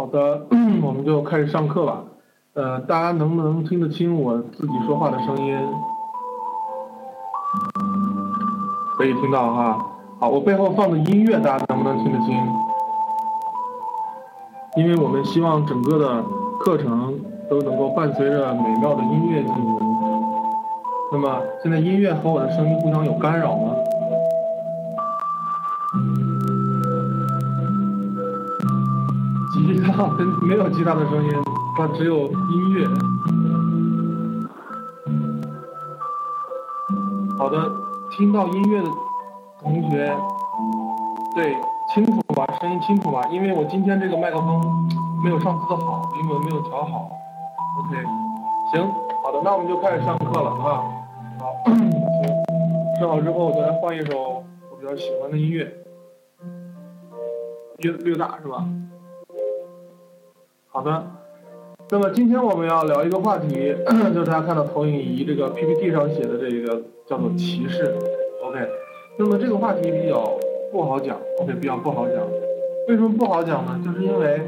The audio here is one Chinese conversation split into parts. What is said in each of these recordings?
好的，我们就开始上课吧。呃，大家能不能听得清我自己说话的声音？可以听到哈。好，我背后放的音乐大家能不能听得清？因为我们希望整个的课程都能够伴随着美妙的音乐进行。那么现在音乐和我的声音互相有干扰吗？没有吉他的声音，它只有音乐。好的，听到音乐的同学，对，清楚吧？声音清楚吧？因为我今天这个麦克风没有上次的好，因为我没有调好。OK，行，好的，那我们就开始上课了啊。好，行，试好之后，我再来换一首我比较喜欢的音乐，略略大是吧？好的，那么今天我们要聊一个话题，就是大家看到投影仪这个 PPT 上写的这个叫做歧视，OK。那么这个话题比较不好讲，OK，比较不好讲。为什么不好讲呢？就是因为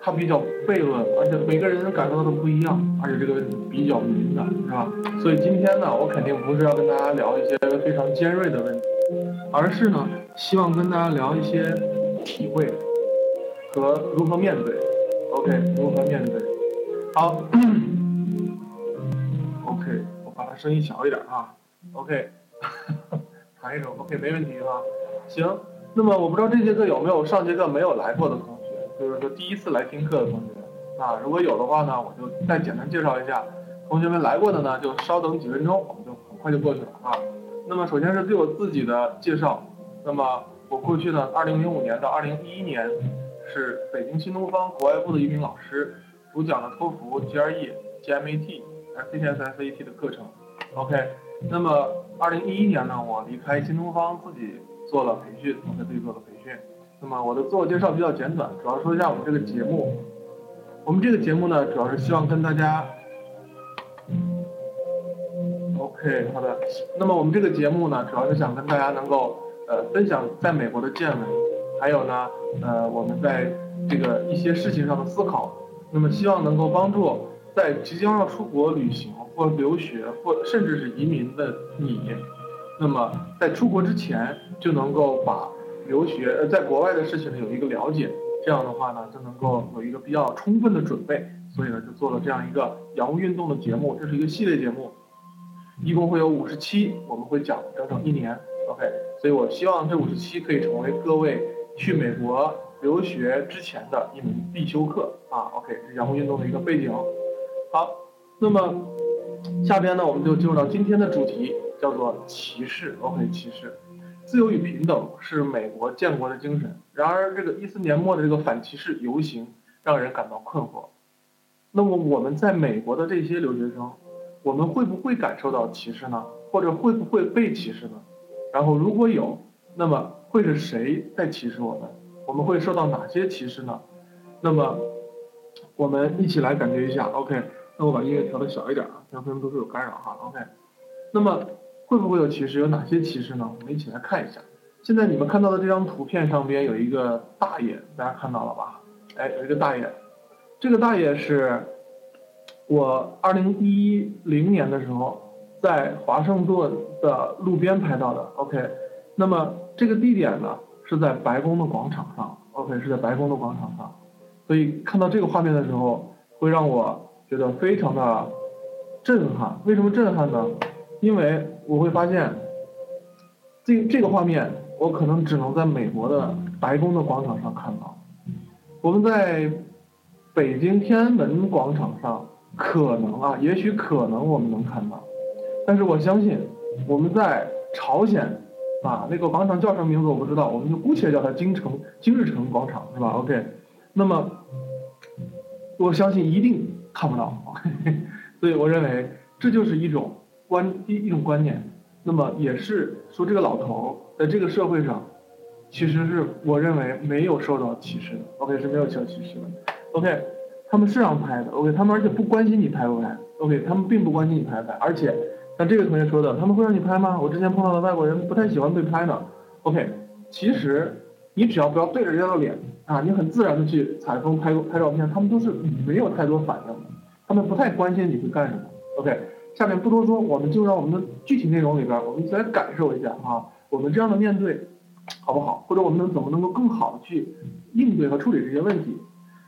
它比较悖论，而且每个人感受到的不一样，而且这个问题比较敏感，是吧？所以今天呢，我肯定不是要跟大家聊一些非常尖锐的问题，而是呢，希望跟大家聊一些体会和如何面对。OK，如何面对？好，OK，我把它声音小一点啊。OK，弹一首 OK，没问题啊。行，那么我不知道这节课有没有上节课没有来过的同学，就是说第一次来听课的同学啊。如果有的话呢，我就再简单介绍一下。同学们来过的呢，就稍等几分钟，我们就很快就过去了啊。那么首先是对我自己的介绍。那么我过去呢，二零零五年到二零一一年。是北京新东方国外部的一名老师，主讲了托福、GRE、GMAT、SAT、SAT 的课程。OK，那么二零一一年呢，我离开新东方，自己做了培训，我在自己做了培训。那么我的自我介绍比较简短，主要说一下我们这个节目。我们这个节目呢，主要是希望跟大家，OK，好的。那么我们这个节目呢，主要是想跟大家能够呃分享在美国的见闻。还有呢，呃，我们在这个一些事情上的思考，那么希望能够帮助在即将要出国旅行或留学或甚至是移民的你，那么在出国之前就能够把留学呃在国外的事情有一个了解，这样的话呢就能够有一个比较充分的准备，所以呢就做了这样一个洋务运动的节目，这是一个系列节目，一共会有五十期，我们会讲整整一年，OK，所以我希望这五十期可以成为各位。去美国留学之前的一门必修课啊，OK，是洋务运动的一个背景。好，那么下边呢，我们就进入到今天的主题，叫做歧视。OK，歧视，自由与平等是美国建国的精神。然而，这个一四年末的这个反歧视游行让人感到困惑。那么，我们在美国的这些留学生，我们会不会感受到歧视呢？或者会不会被歧视呢？然后，如果有，那么。会是谁在歧视我们？我们会受到哪些歧视呢？那么，我们一起来感觉一下。OK，那我把音乐调的小一点啊，让他们都是有干扰哈。OK，那么会不会有歧视？有哪些歧视呢？我们一起来看一下。现在你们看到的这张图片上边有一个大爷，大家看到了吧？哎，有一个大爷，这个大爷是我二零一零年的时候在华盛顿的路边拍到的。OK，那么。这个地点呢是在白宫的广场上，OK，是在白宫的广场上，所以看到这个画面的时候，会让我觉得非常的震撼。为什么震撼呢？因为我会发现，这这个画面我可能只能在美国的白宫的广场上看到。我们在北京天安门广场上可能啊，也许可能我们能看到，但是我相信我们在朝鲜。啊，那个广场叫什么名字我不知道，我们就姑且叫它京城京日城广场，是吧？OK，那么我相信一定看不到，所以我认为这就是一种观一一种观念，那么也是说这个老头在这个社会上，其实是我认为没有受到歧视的，OK 是没有受到歧视的，OK 他们是让拍的，OK 他们而且不关心你拍不拍，OK 他们并不关心你拍不拍，而且。像这个同学说的，他们会让你拍吗？我之前碰到的外国人不太喜欢被拍的。OK，其实你只要不要对着人家的脸啊，你很自然的去采风拍拍照片，他们都是没有太多反应的，他们不太关心你会干什么。OK，下面不多说，我们就让我们的具体内容里边，我们一起来感受一下啊，我们这样的面对好不好？或者我们能怎么能够更好的去应对和处理这些问题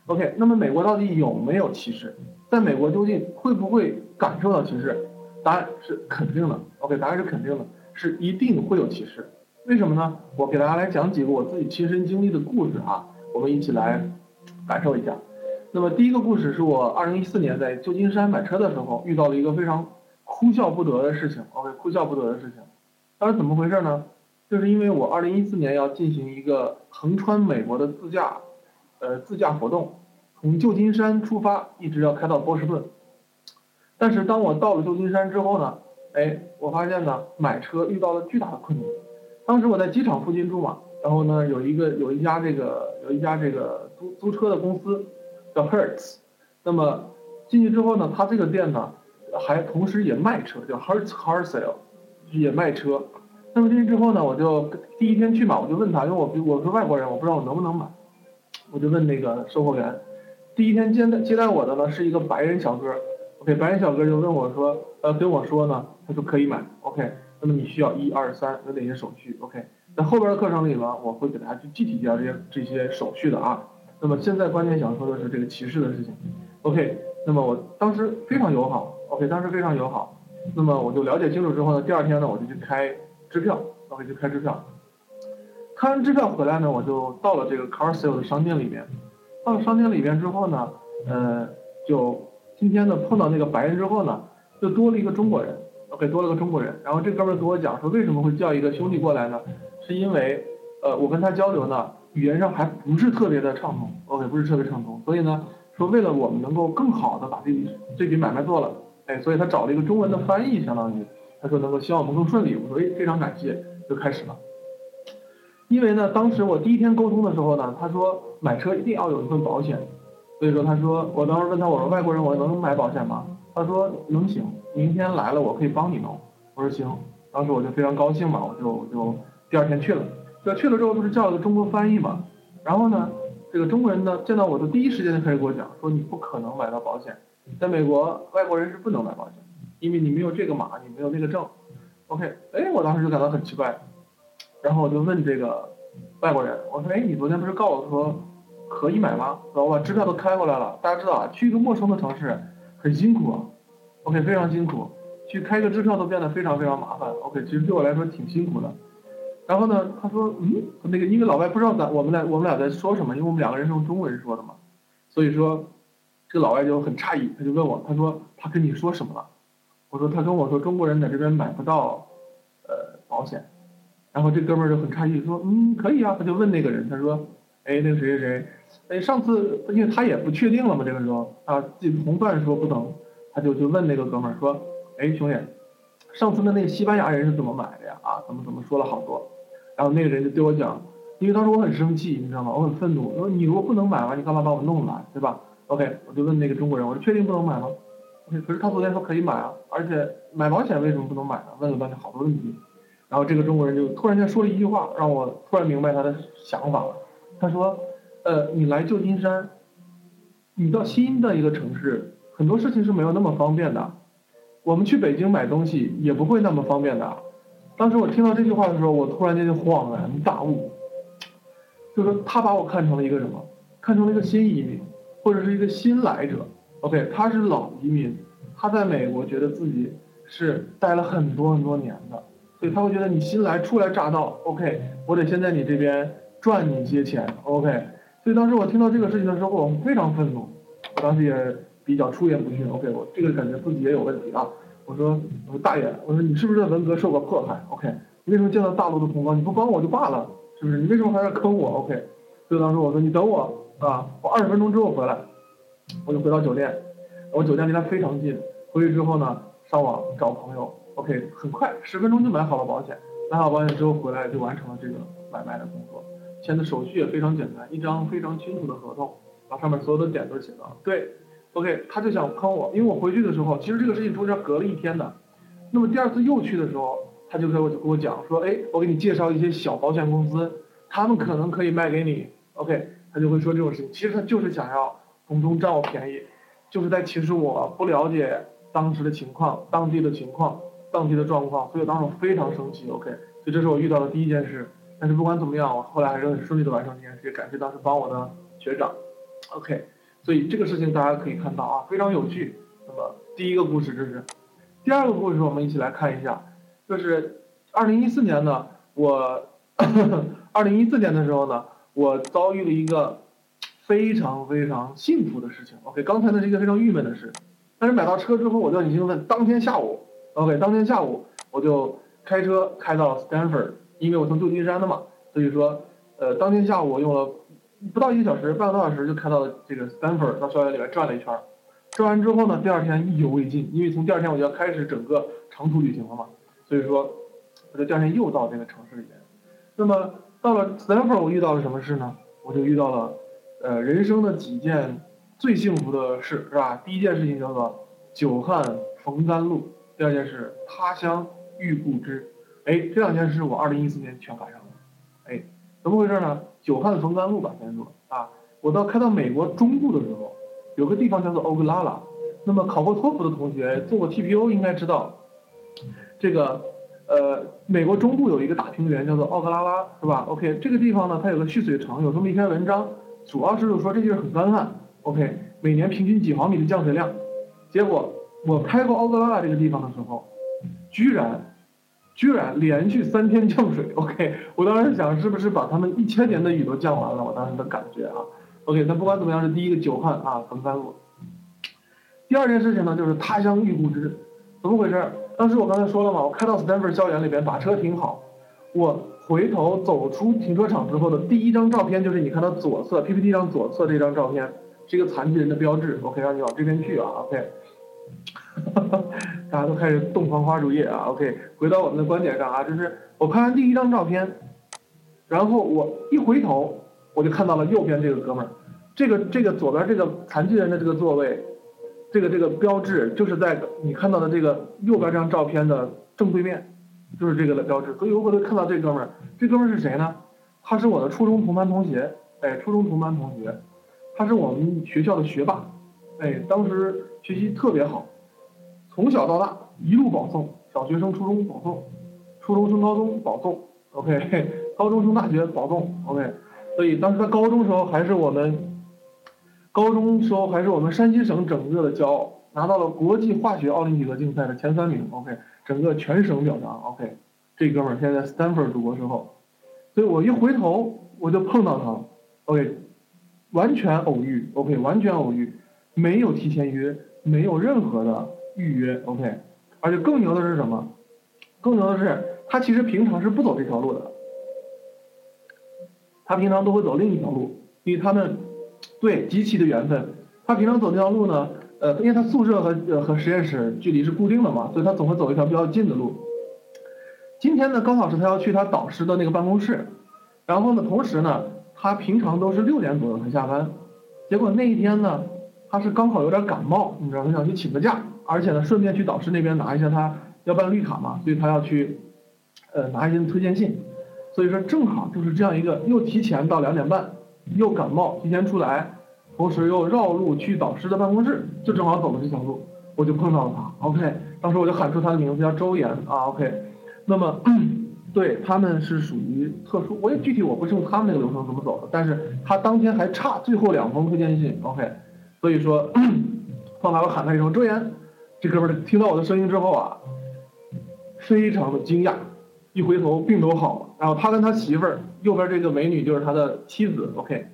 ？OK，那么美国到底有没有歧视？在美国究竟会不会感受到歧视？答案是肯定的。OK，答案是肯定的，是一定会有歧视。为什么呢？我给大家来讲几个我自己亲身经历的故事啊，我们一起来感受一下。那么第一个故事是我二零一四年在旧金山买车的时候遇到了一个非常哭笑不得的事情。OK，哭笑不得的事情。当时怎么回事呢？就是因为我二零一四年要进行一个横穿美国的自驾，呃，自驾活动。从旧金山出发，一直要开到波士顿。但是当我到了旧金山之后呢，哎，我发现呢，买车遇到了巨大的困难。当时我在机场附近住嘛，然后呢，有一个有一家这个有一家这个租租车的公司叫 Hertz。那么进去之后呢，他这个店呢，还同时也卖车，叫 Hertz Car Sale，也卖车。那么进去之后呢，我就第一天去嘛，我就问他，因为我我是外国人，我不知道我能不能买，我就问那个售货员。第一天接待接待我的呢是一个白人小哥，OK，白人小哥就问我说，呃，跟我说呢，他说可以买，OK，那么你需要一二三有哪些手续，OK，在后边的课程里呢，我会给大家去具体介绍这些这些手续的啊。那么现在关键想说的是这个歧视的事情，OK，那么我当时非常友好，OK，当时非常友好，那么我就了解清楚之后呢，第二天呢我就去开支票，OK，就开支票，开完支票回来呢，我就到了这个 Car Sale 的商店里面。到了商店里面之后呢，呃，就今天呢碰到那个白人之后呢，就多了一个中国人，OK，多了个中国人。然后这哥们儿跟我讲说，为什么会叫一个兄弟过来呢？是因为，呃，我跟他交流呢，语言上还不是特别的畅通，OK，不是特别畅通。所以呢，说为了我们能够更好的把这笔这笔买卖做了，哎，所以他找了一个中文的翻译，相当于他说能够希望我们更顺利。我说，哎，非常感谢，就开始了。因为呢，当时我第一天沟通的时候呢，他说买车一定要有一份保险，所以说他说，我当时问他，我说外国人我能买保险吗？他说能行，明天来了我可以帮你弄。我说行，当时我就非常高兴嘛，我就我就第二天去了。这去了之后不是叫了个中国翻译嘛，然后呢，这个中国人呢见到我的第一时间就开始给我讲，说你不可能买到保险，在美国外国人是不能买保险，因为你没有这个码，你没有那个证。OK，哎，我当时就感到很奇怪。然后我就问这个外国人，我说：“哎，你昨天不是告诉我说可以买吗？我把支票都开过来了。大家知道啊，去一个陌生的城市很辛苦啊，OK，非常辛苦，去开个支票都变得非常非常麻烦。OK，其实对我来说挺辛苦的。然后呢，他说：嗯，那个因为老外不知道咱我们俩我们俩在说什么，因为我们两个人是用中文说的嘛，所以说这个老外就很诧异，他就问我，他说他跟你说什么了？我说他跟我说中国人在这边买不到呃保险。”然后这哥们就很诧异，说：“嗯，可以啊。”他就问那个人，他说：“哎，那个谁谁谁，哎，上次因为他也不确定了嘛，这个时候啊，自己同伴说不能，他就就问那个哥们儿说：‘哎，兄弟，上次的那个西班牙人是怎么买的呀？啊，怎么怎么说了好多。’然后那个人就对我讲，因为当时我很生气，你知道吗？我很愤怒，说你如果不能买嘛，你干嘛把我弄来，对吧？OK，我就问那个中国人，我说确定不能买吗可是他昨天说可以买啊，而且买保险为什么不能买啊？问了半天好多问题。”然后这个中国人就突然间说了一句话，让我突然明白他的想法了。他说：“呃，你来旧金山，你到新的一个城市，很多事情是没有那么方便的。我们去北京买东西也不会那么方便的。”当时我听到这句话的时候，我突然间就恍然大悟，就说他把我看成了一个什么？看成了一个新移民，或者是一个新来者。OK，他是老移民，他在美国觉得自己是待了很多很多年的。所以他会觉得你新来初来乍到，OK，我得先在你这边赚你一些钱，OK。所以当时我听到这个事情的时候，我非常愤怒，我当时也比较出言不逊，OK，我这个感觉自己也有问题啊。我说，我说大爷，我说你是不是在文革受过迫害，OK？你为什么见到大陆的同胞你不帮我就罢了，是不是？你为什么还要坑我，OK？所以当时我说你等我啊，我二十分钟之后回来，我就回到酒店，我酒店离他非常近，回去之后呢，上网找朋友。OK，很快十分钟就买好了保险，买好保险之后回来就完成了这个买卖的工作，签的手续也非常简单，一张非常清楚的合同，把上面所有的点都写到。对，OK，他就想坑我，因为我回去的时候，其实这个事情中间隔了一天的，那么第二次又去的时候，他就给我跟我讲说，哎，我给你介绍一些小保险公司，他们可能可以卖给你，OK，他就会说这种事情。其实他就是想要从中占我便宜，就是在其实我不了解当时的情况、当地的情况、当地的状况，所以当时我非常生气，OK。所以这是我遇到的第一件事。但是不管怎么样，我后来还是很顺利的完成这件事，也感谢当时帮我的学长，OK。所以这个事情大家可以看到啊，非常有趣。那么第一个故事这是，第二个故事我们一起来看一下，就是二零一四年呢，我二零一四年的时候呢，我遭遇了一个非常非常幸福的事情。OK，刚才那是一个非常郁闷的事，但是买到车之后我就很兴奋，当天下午，OK，当天下午我就开车开到了 Stanford，因为我从旧金山的嘛，所以说，呃，当天下午我用了。不到一个小时，半个多小时就开到了这个 Stanford，到校园里面转了一圈，转完之后呢，第二天意犹未尽，因为从第二天我就要开始整个长途旅行了嘛，所以说，我就第二天又到这个城市里面。那么到了 Stanford，我遇到了什么事呢？我就遇到了，呃，人生的几件最幸福的事，是吧？第一件事情叫做久旱逢甘露，第二件事他乡遇故知。哎，这两件事我二零一四年全赶上了，哎。怎么回事呢？久旱逢甘露吧，先说啊。我到开到美国中部的时候，有个地方叫做欧格拉拉。那么考过托福的同学，做过 TPO 应该知道，这个呃，美国中部有一个大平原叫做奥格拉拉，是吧？OK，这个地方呢，它有个蓄水城，有这么一篇文章，主要是就说这地儿很干旱，OK，每年平均几毫米的降水量。结果我开过奥格拉拉这个地方的时候，居然。居然连续三天降水，OK，我当时想是不是把他们一千年的雨都降完了？我当时的感觉啊，OK，那不管怎么样是第一个久旱啊逢甘露。第二件事情呢，就是他乡遇故知，怎么回事？当时我刚才说了嘛，我开到 Stanford 校园里边把车停好，我回头走出停车场之后的第一张照片就是你看到左侧 PPT 上左侧这张照片，是一个残疾人的标志，OK，让你往这边去啊，OK。哈 哈大家都开始洞房花烛夜啊！OK，回到我们的观点上啊，就是我拍完第一张照片，然后我一回头，我就看到了右边这个哥们儿，这个这个左边这个残疾人的这个座位，这个这个标志就是在你看到的这个右边这张照片的正对面，就是这个的标志。所以我回头看到这哥们儿，这哥们儿是谁呢？他是我的初中同班同学，哎，初中同班同学，他是我们学校的学霸，哎，当时学习特别好。从小到大一路保送，小学生、初中保送，初中升高中保送，OK，高中升大学保送，OK，所以当时他高中时候还是我们，高中时候还是我们山西省整个的骄傲，拿到了国际化学奥林匹克竞赛的前三名，OK，整个全省表彰，OK，这哥们儿现在 Stanford 读博士后，所以我一回头我就碰到他了，OK，完全偶遇，OK，完全偶遇，没有提前约，没有任何的。预约 OK，而且更牛的是什么？更牛的是，他其实平常是不走这条路的，他平常都会走另一条路，因为他们对极其的缘分。他平常走这条路呢，呃，因为他宿舍和呃和实验室距离是固定的嘛，所以他总会走一条比较近的路。今天呢，刚好是他要去他导师的那个办公室，然后呢，同时呢，他平常都是六点左右才下班，结果那一天呢，他是刚好有点感冒，你知道，他想去请个假。而且呢，顺便去导师那边拿一下他要办绿卡嘛，所以他要去，呃，拿一些推荐信。所以说正好就是这样一个，又提前到两点半，又感冒提前出来，同时又绕路去导师的办公室，就正好走了这条路，我就碰到了他。OK，当时我就喊出他的名字叫周岩啊。OK，那么对他们是属于特殊，我也具体我不是用他们那个流程怎么走的，但是他当天还差最后两封推荐信。OK，所以说 碰到我喊他一声周岩。这哥们儿听到我的声音之后啊，非常的惊讶，一回头病都好了。然后他跟他媳妇儿右边这个美女就是他的妻子，OK，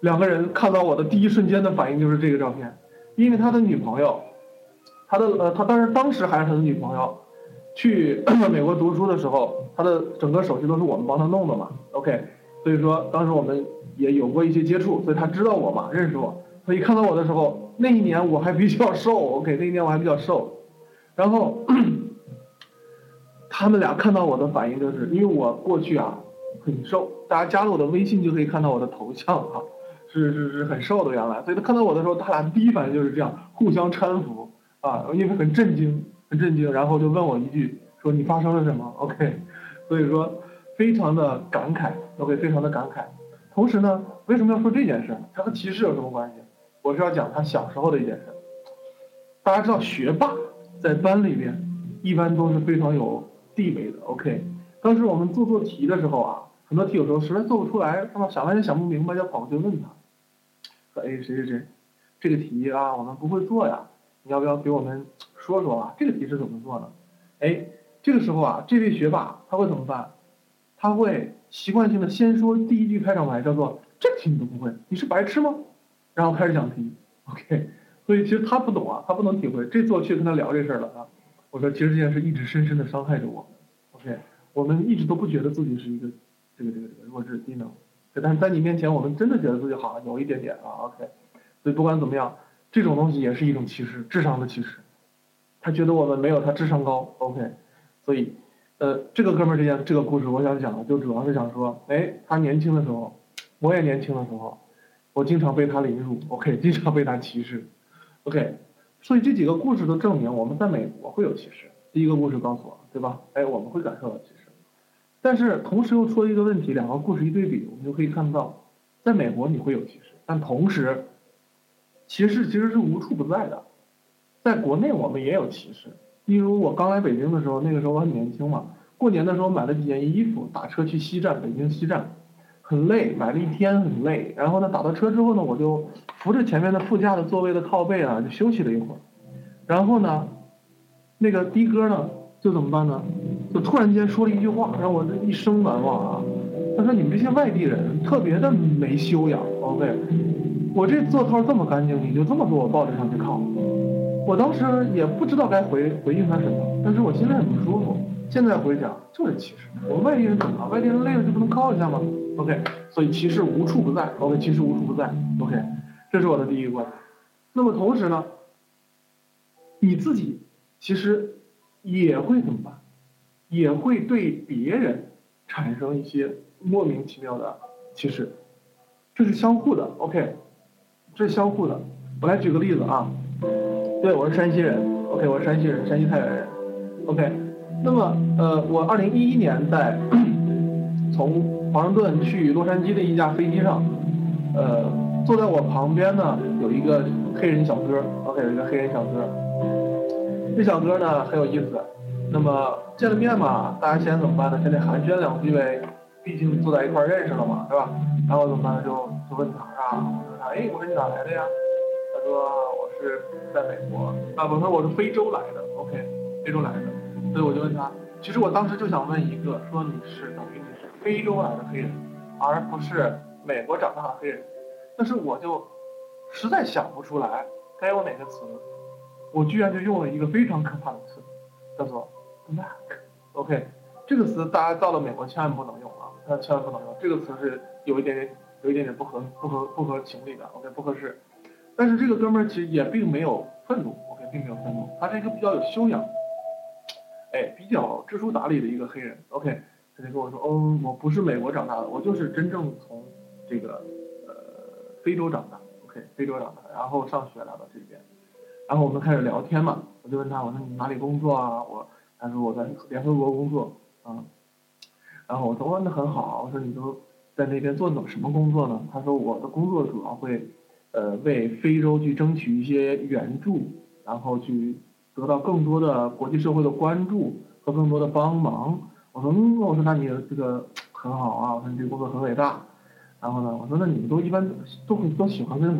两个人看到我的第一瞬间的反应就是这个照片，因为他的女朋友，他的呃他当时当时还是他的女朋友，去 美国读书的时候，他的整个手续都是我们帮他弄的嘛，OK，所以说当时我们也有过一些接触，所以他知道我嘛，认识我。所以看到我的时候，那一年我还比较瘦，OK，那一年我还比较瘦，然后 他们俩看到我的反应就是，因为我过去啊很瘦，大家加了我的微信就可以看到我的头像啊，是是是很瘦的原来，所以他看到我的时候，他俩第一反应就是这样，互相搀扶啊，因为很震惊，很震惊，然后就问我一句，说你发生了什么？OK，所以说非常的感慨，OK，非常的感慨。同时呢，为什么要说这件事？它和歧视有什么关系？我是要讲他小时候的一件事。大家知道，学霸在班里边一般都是非常有地位的，OK。当时我们做做题的时候啊，很多题有时候实在做不出来，那么想半天想不明白，就跑过去问他，说：“哎，谁谁谁，这个题啊，我们不会做呀，你要不要给我们说说啊？这个题是怎么做的？”哎，这个时候啊，这位学霸他会怎么办？他会。习惯性的先说第一句开场白，叫做“这题你都不会，你是白痴吗？”然后开始讲题，OK。所以其实他不懂啊，他不能体会。这次我去跟他聊这事儿了啊，我说其实这件事一直深深的伤害着我，OK。我们一直都不觉得自己是一个这个这个这个弱智低能，但是在你面前，我们真的觉得自己好像有一点点啊，OK。所以不管怎么样，这种东西也是一种歧视，智商的歧视。他觉得我们没有他智商高，OK。所以。呃，这个哥们儿这件这个故事，我想讲的就主要是想说，哎，他年轻的时候，我也年轻的时候，我经常被他凌辱，OK，经常被他歧视，OK，所以这几个故事都证明我们在美国会有歧视。第一个故事告诉我，对吧？哎，我们会感受到歧视，但是同时又出了一个问题，两个故事一对比，我们就可以看到，在美国你会有歧视，但同时，歧视其实是无处不在的，在国内我们也有歧视。例如我刚来北京的时候，那个时候我很年轻嘛，过年的时候买了几件衣服，打车去西站，北京西站，很累，买了一天很累。然后呢，打到车之后呢，我就扶着前面的副驾的座位的靠背啊，就休息了一会儿。然后呢，那个的哥呢，就怎么办呢？就突然间说了一句话，让我这一生难忘啊。他说：“你们这些外地人特别的没修养。”OK，我这座套这么干净，你就这么给我抱着上去靠？我当时也不知道该回回应他什么，但是我心里很不舒服。现在回想就是歧视，我们外地人怎么了？外地人累了就不能靠一下吗？OK，所以歧视无处不在。OK，歧视无处不在。OK，这是我的第一个观点。那么同时呢，你自己其实也会怎么办？也会对别人产生一些莫名其妙的歧视，这是相互的。OK，这是相互的。我来举个例子啊。对，我是山西人。OK，我是山西人，山西太原人。OK，那么呃，我二零一一年在 从华盛顿去洛杉矶的一架飞机上，呃，坐在我旁边呢有一个黑人小哥。OK，有一个黑人小哥。这小哥呢很有意思。那么见了面嘛，大家先怎么办呢？先得寒暄两句呗，毕竟坐在一块认识了嘛，是吧？然后怎么办呢？就就问他啊，问他，哎，我说你哪来的呀？他说我是在美国啊，我说我是非洲来的，OK，非洲来的，所以我就问他，其实我当时就想问一个，说你是等于非洲来的黑人，而不是美国长大的黑人，但是我就实在想不出来该用哪个词，我居然就用了一个非常可怕的词，叫做 black，OK，这个词大家到了美国千万不能用啊，千万不能用，这个词是有一点点有一点点不合不合不合情理的，OK，不合适。但是这个哥们儿其实也并没有愤怒，OK，并没有愤怒，他是一个比较有修养，哎，比较知书达理的一个黑人，OK，他就跟我说，哦，我不是美国长大的，我就是真正从这个呃非洲长大，OK，非洲长大，然后上学来到这边，然后我们开始聊天嘛，我就问他，我说你哪里工作啊？我他说我在联合国工作，啊，然后我说那很好，我说你都在那边做什么工作呢？他说我的工作主要会。呃，为非洲去争取一些援助，然后去得到更多的国际社会的关注和更多的帮忙。我说，嗯，我说那你这个很好啊，我说你这个工作很伟大。然后呢，我说那你们都一般都都喜欢跟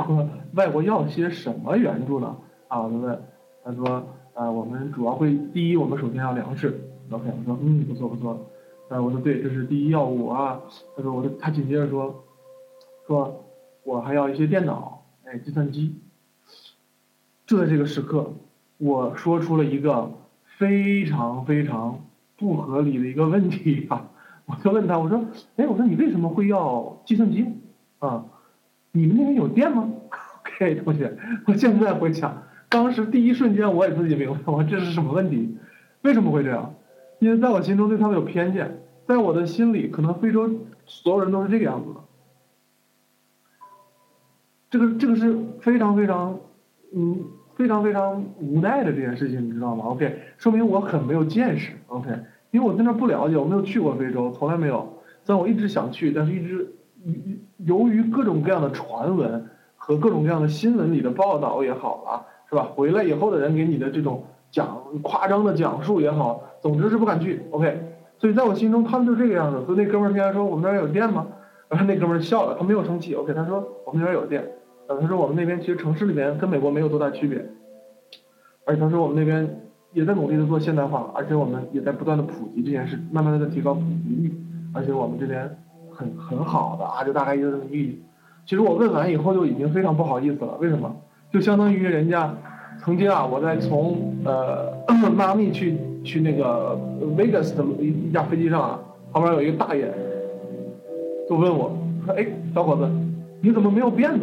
外国要些什么援助呢？啊，我就问，他说，呃，我们主要会第一，我们首先要粮食。OK，我说，嗯，不错不错。呃，我说对，这是第一要务啊。他说，我说他紧接着说，说我还要一些电脑。哎，计算机。就在这个时刻，我说出了一个非常非常不合理的一个问题啊！我就问他，我说：“哎，我说你为什么会要计算机？啊，你们那边有电吗？”OK，同学，我现在回想，当时第一瞬间我也自己明白，我这是什么问题？为什么会这样？因为在我心中对他们有偏见，在我的心里，可能非洲所有人都是这个样子的。这个这个是非常非常，嗯，非常非常无奈的这件事情，你知道吗？OK，说明我很没有见识。OK，因为我在那不了解，我没有去过非洲，从来没有。虽然我一直想去，但是一直由于各种各样的传闻和各种各样的新闻里的报道也好啊，是吧？回来以后的人给你的这种讲夸张的讲述也好，总之是不敢去。OK，所以在我心中他们就这个样子。所以那哥们儿天天说我们那儿有电吗？然后那哥们儿笑了，他没有生气。OK，他说我们那边有电。呃，他说我们那边其实城市里边跟美国没有多大区别，而且他说我们那边也在努力的做现代化，而且我们也在不断的普及这件事，慢慢的在提高普及率，而且我们这边很很好的啊，就大概就这么一个意思。其实我问完以后就已经非常不好意思了，为什么？就相当于人家曾经啊，我在从呃 迈阿密去去那个 Vegas 的一一架飞机上啊，旁边有一个大爷，就问我说：“哎，小伙子，你怎么没有辫子？”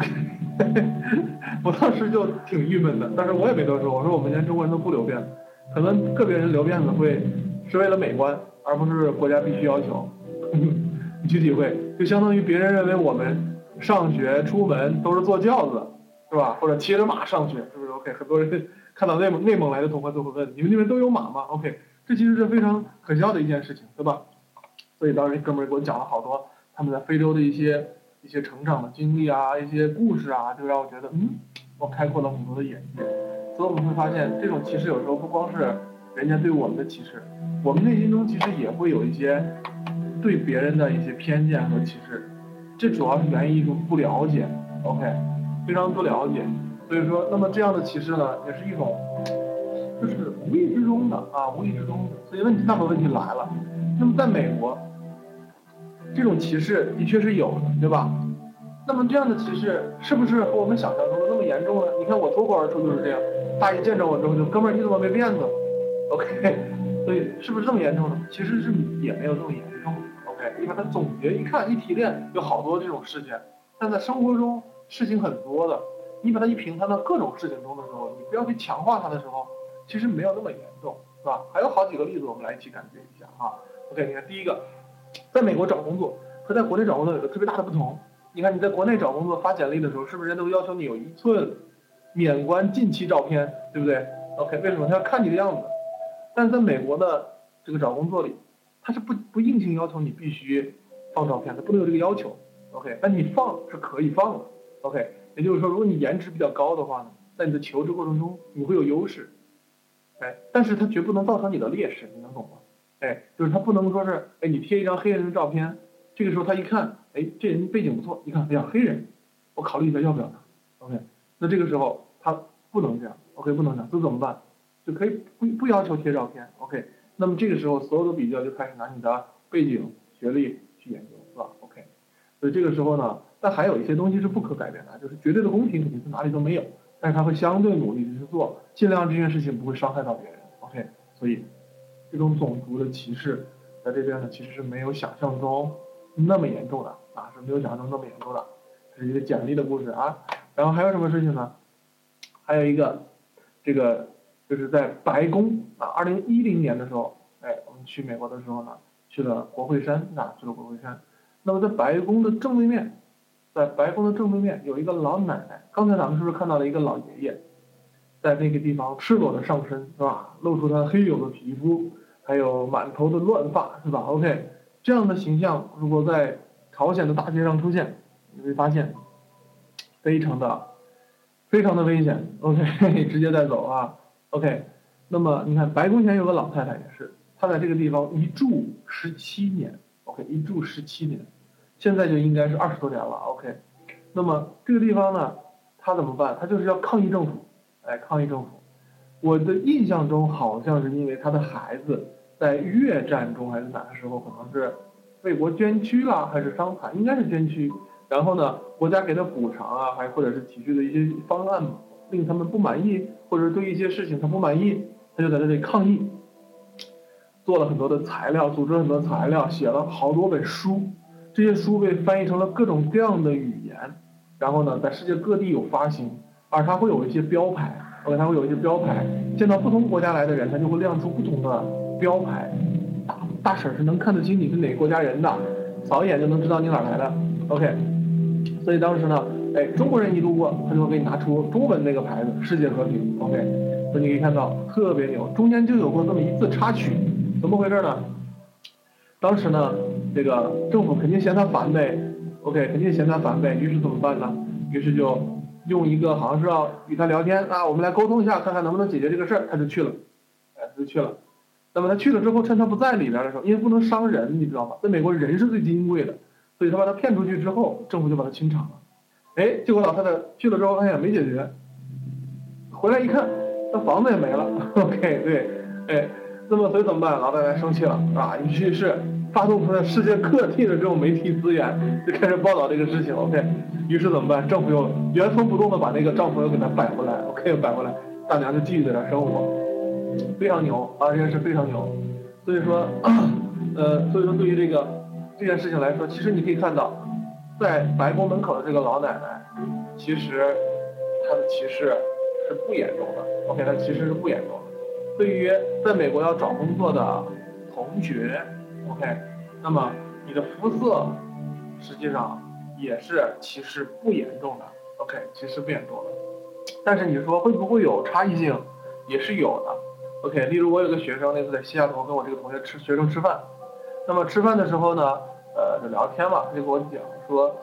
我当时就挺郁闷的，但是我也没多说。我说我们家中国人都不留辫子，可能个别人留辫子会是为了美观，而不是国家必须要求。你去体会，就相当于别人认为我们上学出门都是坐轿子，是吧？或者骑着马上学，是不是？OK，很多人 看到内蒙内蒙来的同学都会问：你们那边都有马吗？OK，这其实是非常可笑的一件事情，对吧？所以当时哥们儿给我讲了好多他们在非洲的一些。一些成长的经历啊，一些故事啊，就让我觉得，嗯，我开阔了很多的眼界。所以我们会发现，这种歧视有时候不光是人家对我们的歧视，我们内心中其实也会有一些对别人的一些偏见和歧视。这主要是源于一种不了解，OK，非常不了解。所以说，那么这样的歧视呢，也是一种，就是无意之中的啊，无意之中的。所以问题，那么问题来了，那么在美国。这种歧视的确是有的，对吧？那么这样的歧视是不是和我们想象中的那么严重呢？你看我脱口而出就是这样，大爷见着我之后就哥们儿你怎么没辫子？OK，所以是不是这么严重呢？其实是也没有这么严重，OK，你把它总结一看一提炼，有好多这种事件，但在生活中事情很多的，你把它一平摊到各种事情中的时候，你不要去强化它的时候，其实没有那么严重，是吧？还有好几个例子我们来一起感觉一下啊。OK，你看第一个。在美国找工作和在国内找工作有个特别大的不同。你看你在国内找工作发简历的时候，是不是人都要求你有一寸免冠近期照片，对不对？OK，为什么他要看你的样子？但是在美国的这个找工作里，他是不不硬性要求你必须放照片，他不能有这个要求。OK，但你放是可以放的。OK，也就是说，如果你颜值比较高的话呢，在你的求职过程中你会有优势。哎，但是它绝不能造成你的劣势，你能懂吗？哎，就是他不能说是，哎，你贴一张黑人的照片，这个时候他一看，哎，这人背景不错，一看，哎呀，黑人，我考虑一下要不要他，OK，那这个时候他不能这样，OK，不能这样，这怎么办？就可以不不要求贴照片，OK，那么这个时候所有的比较就开始拿你的背景、学历去研究，是吧？OK，所以这个时候呢，但还有一些东西是不可改变的，就是绝对的公平肯定是哪里都没有，但是他会相对努力的去做，尽量这件事情不会伤害到别人，OK，所以。这种种族的歧视，在这边呢，其实是没有想象中那么严重的啊，是没有想象中那么严重的。这是一个简历的故事啊。然后还有什么事情呢？还有一个，这个就是在白宫啊，二零一零年的时候，哎，我们去美国的时候呢，去了国会山啊，去了国会山。那么在白宫的正对面，在白宫的正对面有一个老奶奶。刚才咱们是不是看到了一个老爷爷，在那个地方赤裸的上身，是吧？露出他黑黝的皮肤。还有满头的乱发，是吧？OK，这样的形象如果在朝鲜的大街上出现，你会发现非常的非常的危险。OK，直接带走啊。OK，那么你看白宫前有个老太太也是，她在这个地方一住十七年。OK，一住十七年，现在就应该是二十多年了。OK，那么这个地方呢，她怎么办？她就是要抗议政府，哎，抗议政府。我的印象中好像是因为她的孩子。在越战中还是哪个时候，可能是为国捐躯了，还是伤残？应该是捐躯。然后呢，国家给他补偿啊，还或者是提出的一些方案令他们不满意，或者对一些事情他不满意，他就在这里抗议，做了很多的材料，组织很多材料，写了好多本书。这些书被翻译成了各种各样的语言，然后呢，在世界各地有发行，而它会有一些标牌，OK，它会有一些标牌，见到不同国家来的人，他就会亮出不同的。标牌，大大婶是能看得清你是哪个国家人的，扫一眼就能知道你哪来的。OK，所以当时呢，哎，中国人一路过，他就会给你拿出中文那个牌子“世界和平”。OK，所以你可以看到特别牛，中间就有过这么一次插曲，怎么回事呢？当时呢，这个政府肯定嫌他烦呗，OK，肯定嫌他烦呗，于是怎么办呢？于是就用一个好像是要与他聊天啊，我们来沟通一下，看看能不能解决这个事儿，他就去了，哎，他就去了。那么他去了之后，趁他不在里边的时候，因为不能伤人，你知道吗？在美国人是最金贵的，所以他把他骗出去之后，政府就把他清场了。哎，结果老太太去了之后，发现没解决，回来一看，那房子也没了。OK，对，哎。那么所以怎么办？老太太生气了啊，于是发动他的世界各地的这种媒体资源，就开始报道这个事情。OK，于是怎么办？政府又原封不动的把那个帐篷又给他摆回来。OK，摆回来，大娘就继续在那生活，非常牛啊，这件事非常牛。所以说，呃，所以说对于这个这件事情来说，其实你可以看到，在白宫门口的这个老奶奶，其实她的歧视是不严重的。OK，她其实是不严重的。对于在美国要找工作的同学，OK，那么你的肤色实际上也是歧视不严重的，OK，歧视不严重的。但是你说会不会有差异性，也是有的，OK。例如我有个学生那次在西雅图跟我这个同学吃学生吃饭，那么吃饭的时候呢，呃，就聊天嘛，他就跟我讲说，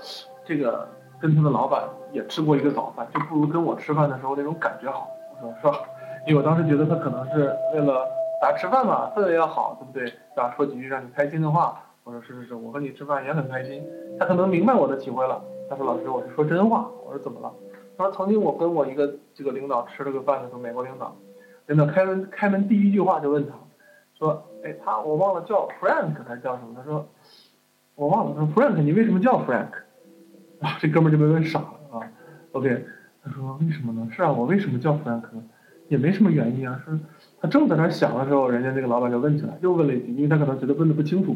这个跟他的老板也吃过一个早饭，就不如跟我吃饭的时候那种感觉好，我说是吧？因为我当时觉得他可能是为了大家吃饭嘛，氛围要好，对不对？啊，说几句让你开心的话。我说是是是，我和你吃饭也很开心。他可能明白我的体会了。他说老师，我是说真话。我说怎么了？他说曾经我跟我一个这个领导吃了个饭的时候，美国领导，真的开门开门第一句话就问他，说，哎，他我忘了叫 Frank 还是叫什么？他说我忘了。他说 Frank，你为什么叫 Frank？啊，这哥们就被问傻了啊。OK，他说为什么呢？是啊，我为什么叫 Frank？也没什么原因啊，是他正在那想的时候，人家那个老板就问起来，又问了一句，因为他可能觉得问的不清楚，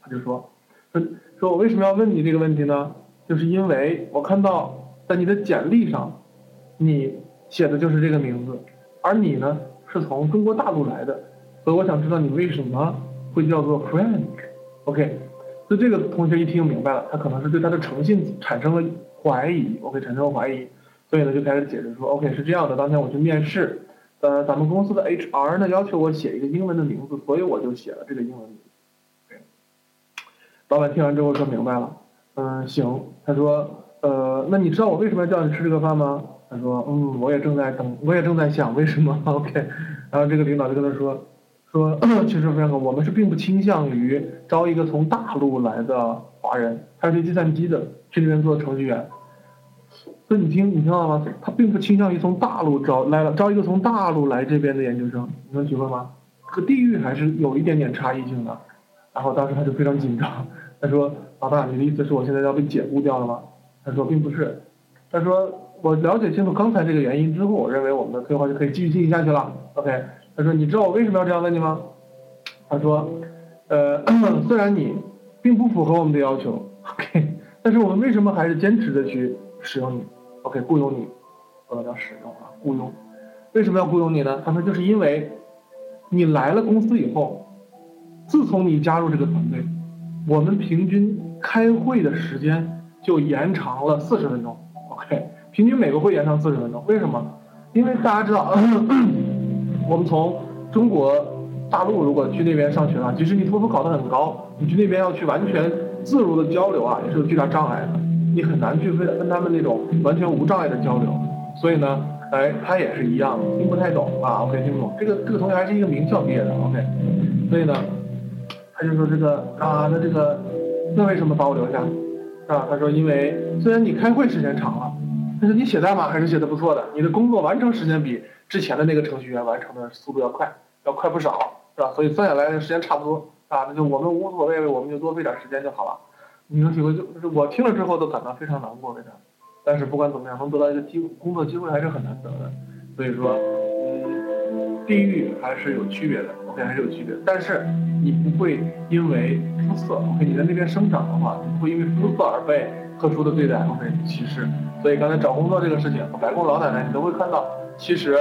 他就说，说说我为什么要问你这个问题呢？就是因为我看到在你的简历上，你写的就是这个名字，而你呢是从中国大陆来的，所以我想知道你为什么会叫做 Frank，OK，所以这个同学一听明白了，他可能是对他的诚信产生了怀疑，OK，产生了怀疑。所以呢，就开始解释说，OK，是这样的，当天我去面试，呃，咱们公司的 HR 呢要求我写一个英文的名字，所以我就写了这个英文名。老板听完之后说明白了，嗯，行，他说，呃，那你知道我为什么要叫你吃这个饭吗？他说，嗯，我也正在等，我也正在想为什么。OK，然后这个领导就跟他说，说，其实非常好，我们是并不倾向于招一个从大陆来的华人，他是学计算机的，去那边做程序员。所以你听，你听到吗？他并不倾向于从大陆招来了招一个从大陆来这边的研究生，你能体会吗？和地域还是有一点点差异性的。然后当时他就非常紧张，他说：“老大，你的意思是我现在要被解雇掉了吗？”他说：“并不是。”他说：“我了解清楚刚才这个原因之后，我认为我们的对话就可以继续进行下去了。”OK。他说：“你知道我为什么要这样问你吗？”他说：“呃，虽然你并不符合我们的要求，OK，但是我们为什么还是坚持的去使用你？” OK，雇佣你，不能叫使用啊，雇佣。为什么要雇佣你呢？他说就是因为，你来了公司以后，自从你加入这个团队，我们平均开会的时间就延长了四十分钟。平均每个会延长四十分钟。为什么？因为大家知道，我们从中国大陆如果去那边上学啊，即使你托福考得很高，你去那边要去完全自如的交流啊，也是有巨大障碍的。你很难去跟跟他们那种完全无障碍的交流，所以呢，哎，他也是一样，听不太懂啊，OK，听不懂。这个这个同学还是一个名校毕业的，OK，所以呢，他就说这个啊，那这个，那为什么把我留下？啊，他说因为虽然你开会时间长了，但是你写代码还是写的不错的，你的工作完成时间比之前的那个程序员完成的速度要快，要快不少，是吧？所以算下来时间差不多啊，那就我们无所谓，我们就多费点时间就好了。你能体会，就是我听了之后都感到非常难过，为啥？但是不管怎么样，能得到一个机工作机会还是很难得的。所以说，嗯，地域还是有区别的，OK，还是有区别。但是你不会因为肤色，OK，你在那边生长的话，不会因为肤色而被特殊的对待，OK，歧视。所以刚才找工作这个事情，白宫老奶奶你都会看到，其实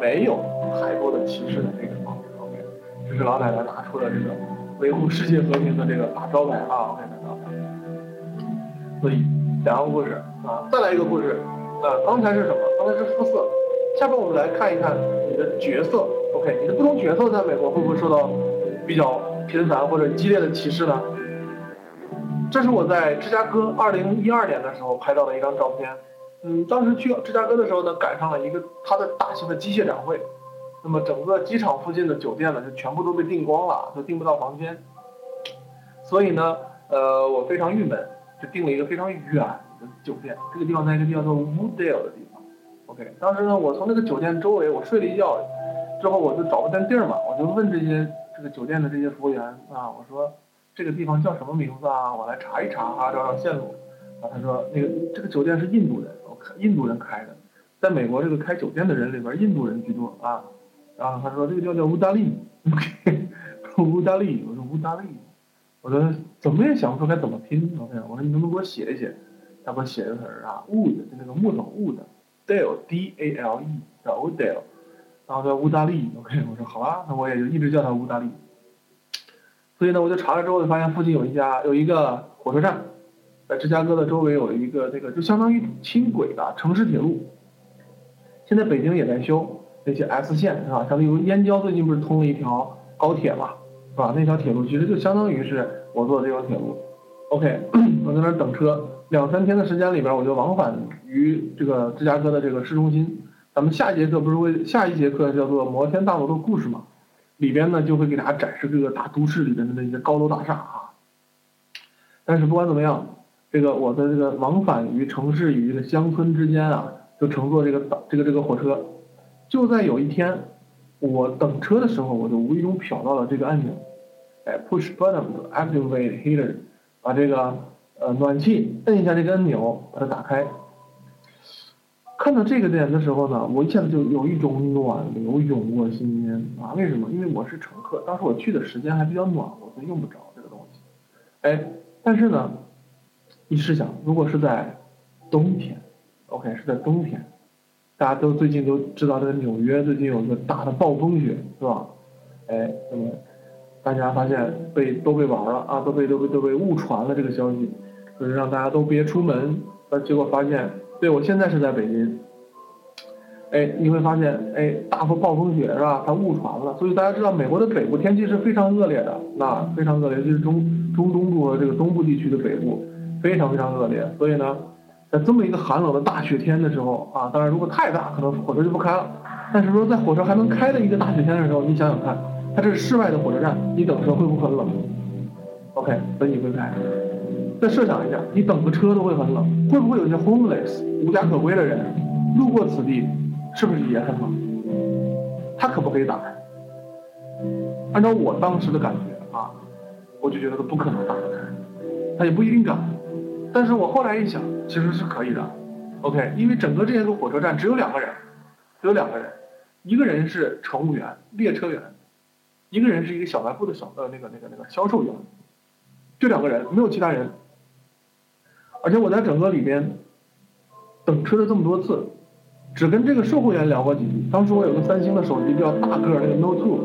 没有太多的歧视的这个方面，OK，这是老奶奶拿出的这个维护世界和平的这个大招牌啊，OK。所以两个故事啊，再来一个故事。啊，刚才是什么？刚才是肤色。下面我们来看一看你的角色，OK，你的不同角色在美国会不会受到比较频繁或者激烈的歧视呢？这是我在芝加哥2012年的时候拍到的一张照片。嗯，当时去芝加哥的时候呢，赶上了一个它的大型的机械展会，那么整个机场附近的酒店呢，就全部都被订光了，都订不到房间。所以呢，呃，我非常郁闷，就订了一个非常远的酒店，这个地方在一个地方叫 Wooddale 的地方。OK，当时呢，我从那个酒店周围，我睡了一觉，之后我就找不见地儿嘛，我就问这些这个酒店的这些服务员啊，我说这个地方叫什么名字啊？我来查一查啊，找找线路。啊，他说那个这个酒店是印度人。印度人开的，在美国这个开酒店的人里边，印度人居多啊。然后他说这个叫叫乌达利，OK，，乌达利，我说乌达利，我说怎么也想不出该怎么拼。OK，我说你能不能给我写一写？他给我写个词儿啊，wood 就那个木头 wood，dale d a l e 叫 Woodale，然后叫乌达利。OK，我说好吧，那我也就一直叫他乌达利。所以呢，我就查了之后就发现附近有一家有一个火车站。在芝加哥的周围有一个这个，就相当于轻轨的城市铁路。现在北京也在修那些 S 线，是吧？像例如燕郊最近不是通了一条高铁嘛，是吧？那条铁路其实就相当于是我坐的这条铁路。OK，我在那儿等车，两三天的时间里边，我就往返于这个芝加哥的这个市中心。咱们下节课不是为下一节课叫做摩天大楼的故事嘛？里边呢就会给大家展示这个大都市里边的那些高楼大厦啊。但是不管怎么样。这个我的这个往返于城市与这个乡村之间啊，就乘坐这个这个这个火车，就在有一天，我等车的时候，我就无意中瞟到了这个按钮，哎，push button to activate heater，把这个呃暖气摁一下这个按钮，把它打开。看到这个点的时候呢，我一下子就有一种暖流涌过心间啊！为什么？因为我是乘客，当时我去的时间还比较暖和，所以用不着这个东西。哎，但是呢。你试想，如果是在冬天，OK，是在冬天，大家都最近都知道这个纽约最近有一个大的暴风雪，是吧？哎，那么大家发现被都被玩了啊，都被都被都被误传了这个消息，就是让大家都别出门。但结果发现，对我现在是在北京，哎，你会发现，哎，大风暴风雪是吧？它误传了，所以大家知道美国的北部天气是非常恶劣的，那非常恶劣，就是中中东部和这个东部地区的北部。非常非常恶劣，所以呢，在这么一个寒冷的大雪天的时候啊，当然如果太大，可能火车就不开了。但是说在火车还能开的一个大雪天的时候，你想想看，它这是室外的火车站，你等车会不会很冷？OK，所以你会开。再设想一下，你等个车都会很冷，会不会有些 homeless 无家可归的人路过此地，是不是也很冷？他可不可以打开？按照我当时的感觉啊，我就觉得他不可能打得开，他也不一定敢。但是我后来一想，其实是可以的，OK，因为整个这些个火车站只有两个人，只有两个人，一个人是乘务员、列车员，一个人是一个小卖部的小呃那个那个那个销售员，就两个人，没有其他人。而且我在整个里边等车的这么多次，只跟这个售货员聊过几句。当时我有个三星的手机，比较大个儿那个 Note Two，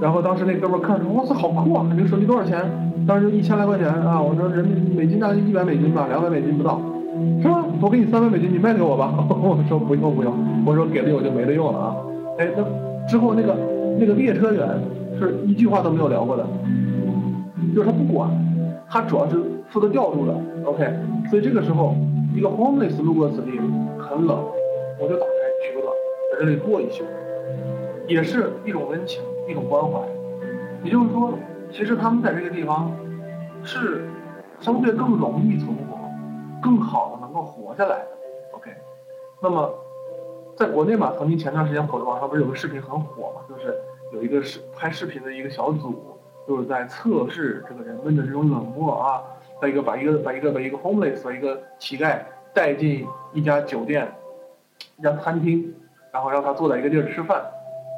然后当时那哥们儿看着，哇塞，好酷啊！这个手机多少钱？当时就一千来块钱啊！我说人美金大概一百美金吧，两百美金不到，是吧？我给你三百美金，你卖给我吧。我说不用不用，我说给了我就没得用了啊。哎，那之后那个那个列车员是一句话都没有聊过的，就是他不管，他主要是负责调度的。OK，所以这个时候一个 homeless 路过此地很冷，我就打开取个暖，在这里过一宿，也是一种温情，一种关怀。也就是说。其实他们在这个地方是相对更容易存活，更好的能够活下来的。OK，那么在国内嘛，曾经前段时间火的网上不是有个视频很火嘛，就是有一个视拍视频的一个小组，就是在测试这个人们的这种冷漠啊，把一个把一个把一个把一个 homeless 把一个乞丐带进一家酒店、一家餐厅，然后让他坐在一个地儿吃饭，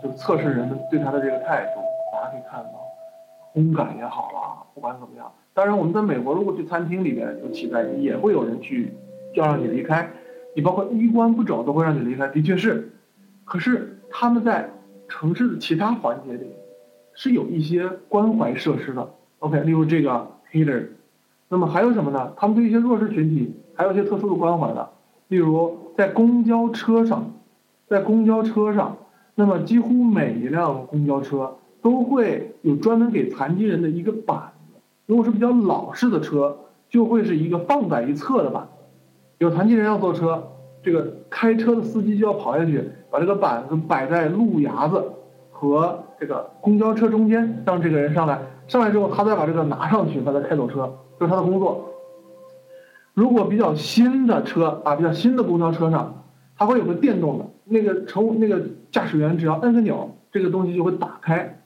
就测试人们对他的这个态度。大家可以看到。空感也好了，不管怎么样，当然我们在美国如果去餐厅里面有乞丐，也会有人去要让你离开，你包括衣冠不整都会让你离开，的确是。可是他们在城市的其他环节里是有一些关怀设施的，OK，例如这个 heater，那么还有什么呢？他们对一些弱势群体还有一些特殊的关怀的，例如在公交车上，在公交车上，那么几乎每一辆公交车都会有专门给残疾人的一个板子。如果是比较老式的车，就会是一个放在一侧的板子。有残疾人要坐车，这个开车的司机就要跑下去，把这个板子摆在路牙子和这个公交车中间，让这个人上来。上来之后，他再把这个拿上去，他再开走车，这是他的工作。如果比较新的车啊，比较新的公交车上，它会有个电动的，那个乘那个驾驶员只要按个钮，这个东西就会打开，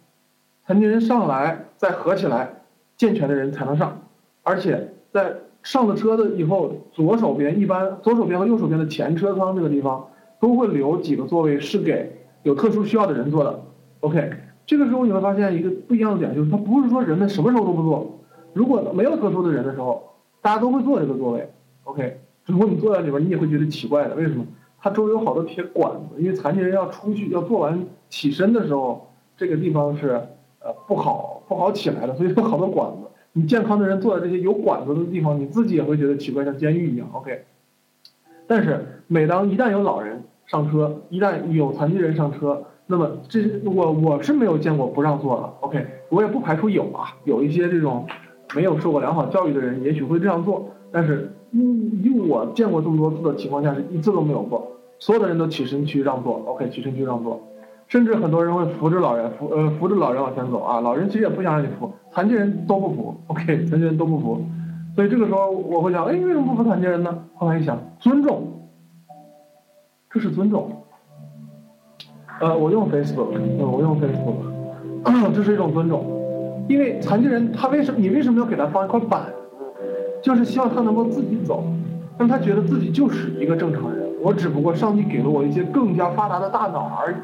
残疾人上来再合起来，健全的人才能上。而且在上了车的以后，左手边一般左手边和右手边的前车窗这个地方都会留几个座位是给有特殊需要的人坐的。OK，这个时候你会发现一个不一样的点，就是它不是说人们什么时候都不坐，如果没有特殊的人的时候。大家都会坐这个座位，OK。如果你坐在里边，你也会觉得奇怪的。为什么？它周围有好多铁管子，因为残疾人要出去要做完起身的时候，这个地方是呃不好不好起来的，所以有好多管子。你健康的人坐在这些有管子的地方，你自己也会觉得奇怪，像监狱一样，OK。但是每当一旦有老人上车，一旦有残疾人上车，那么这我我是没有见过不让座的，OK。我也不排除有啊，有一些这种。没有受过良好教育的人也许会这样做，但是以我见过这么多次的情况下是一次都没有过，所有的人都起身去让座，OK，起身去让座，甚至很多人会扶着老人扶呃扶着老人往前走啊，老人其实也不想让你扶，残疾人都不扶，OK，残疾人都不扶，所以这个时候我会想，哎，为什么不扶残疾人呢？后来一想，尊重，这是尊重，呃，我用 Facebook，我用 Facebook，这是一种尊重。因为残疾人，他为什么你为什么要给他放一块板子？就是希望他能够自己走，让他觉得自己就是一个正常人。我只不过上帝给了我一些更加发达的大脑而已，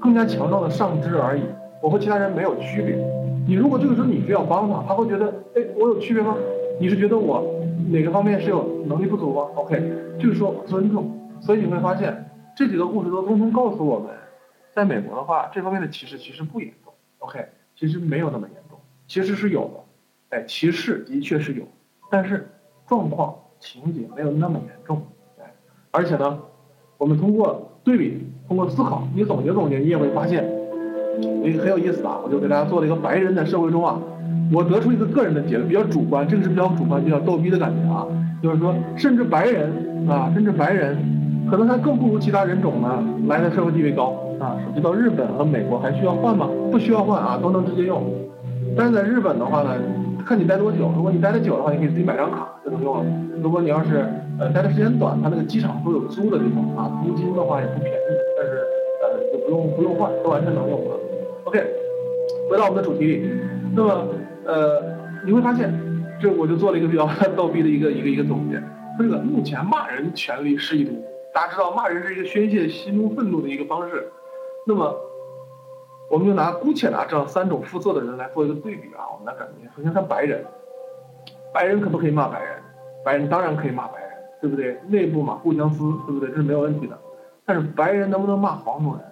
更加强壮的上肢而已。我和其他人没有区别。你如果这个时候你非要帮他，他会觉得，哎，我有区别吗？你是觉得我哪个方面是有能力不足吗？OK，就是说尊重。所以你会发现这几个故事都通通告诉我们，在美国的话，这方面的歧视其实不严重。OK，其实没有那么严重。其实是有的，哎，歧视的确是有，但是状况情节没有那么严重，哎，而且呢，我们通过对比，通过思考，你总结总结，你也会发现，哎，很有意思啊！我就给大家做了一个白人在社会中啊，我得出一个个人的结论，比较主观，这个是比较主观，比较逗逼的感觉啊，就是说，甚至白人啊，甚至白人，可能还更不如其他人种呢，来的社会地位高啊。手机到日本和美国还需要换吗？不需要换啊，都能直接用。但是在日本的话呢，看你待多久。如果你待的久的话，你可以自己买张卡就能用了。如果你要是呃待的时间短，它那个机场都有租的地方啊，租金的话也不便宜，但是呃就不用不用换，都完全能用了。OK，回到我们的主题里，那么呃你会发现，这我就做了一个比较 逗逼的一个一个一个总结。这个目前骂人权利是一种，大家知道骂人是一个宣泄心中愤怒的一个方式，那么。我们就拿姑且拿这样三种肤色的人来做一个对比啊，我们来感觉。首先看白人，白人可不可以骂白人？白人当然可以骂白人，对不对？内部嘛，互相撕，对不对？这是没有问题的。但是白人能不能骂黄种人？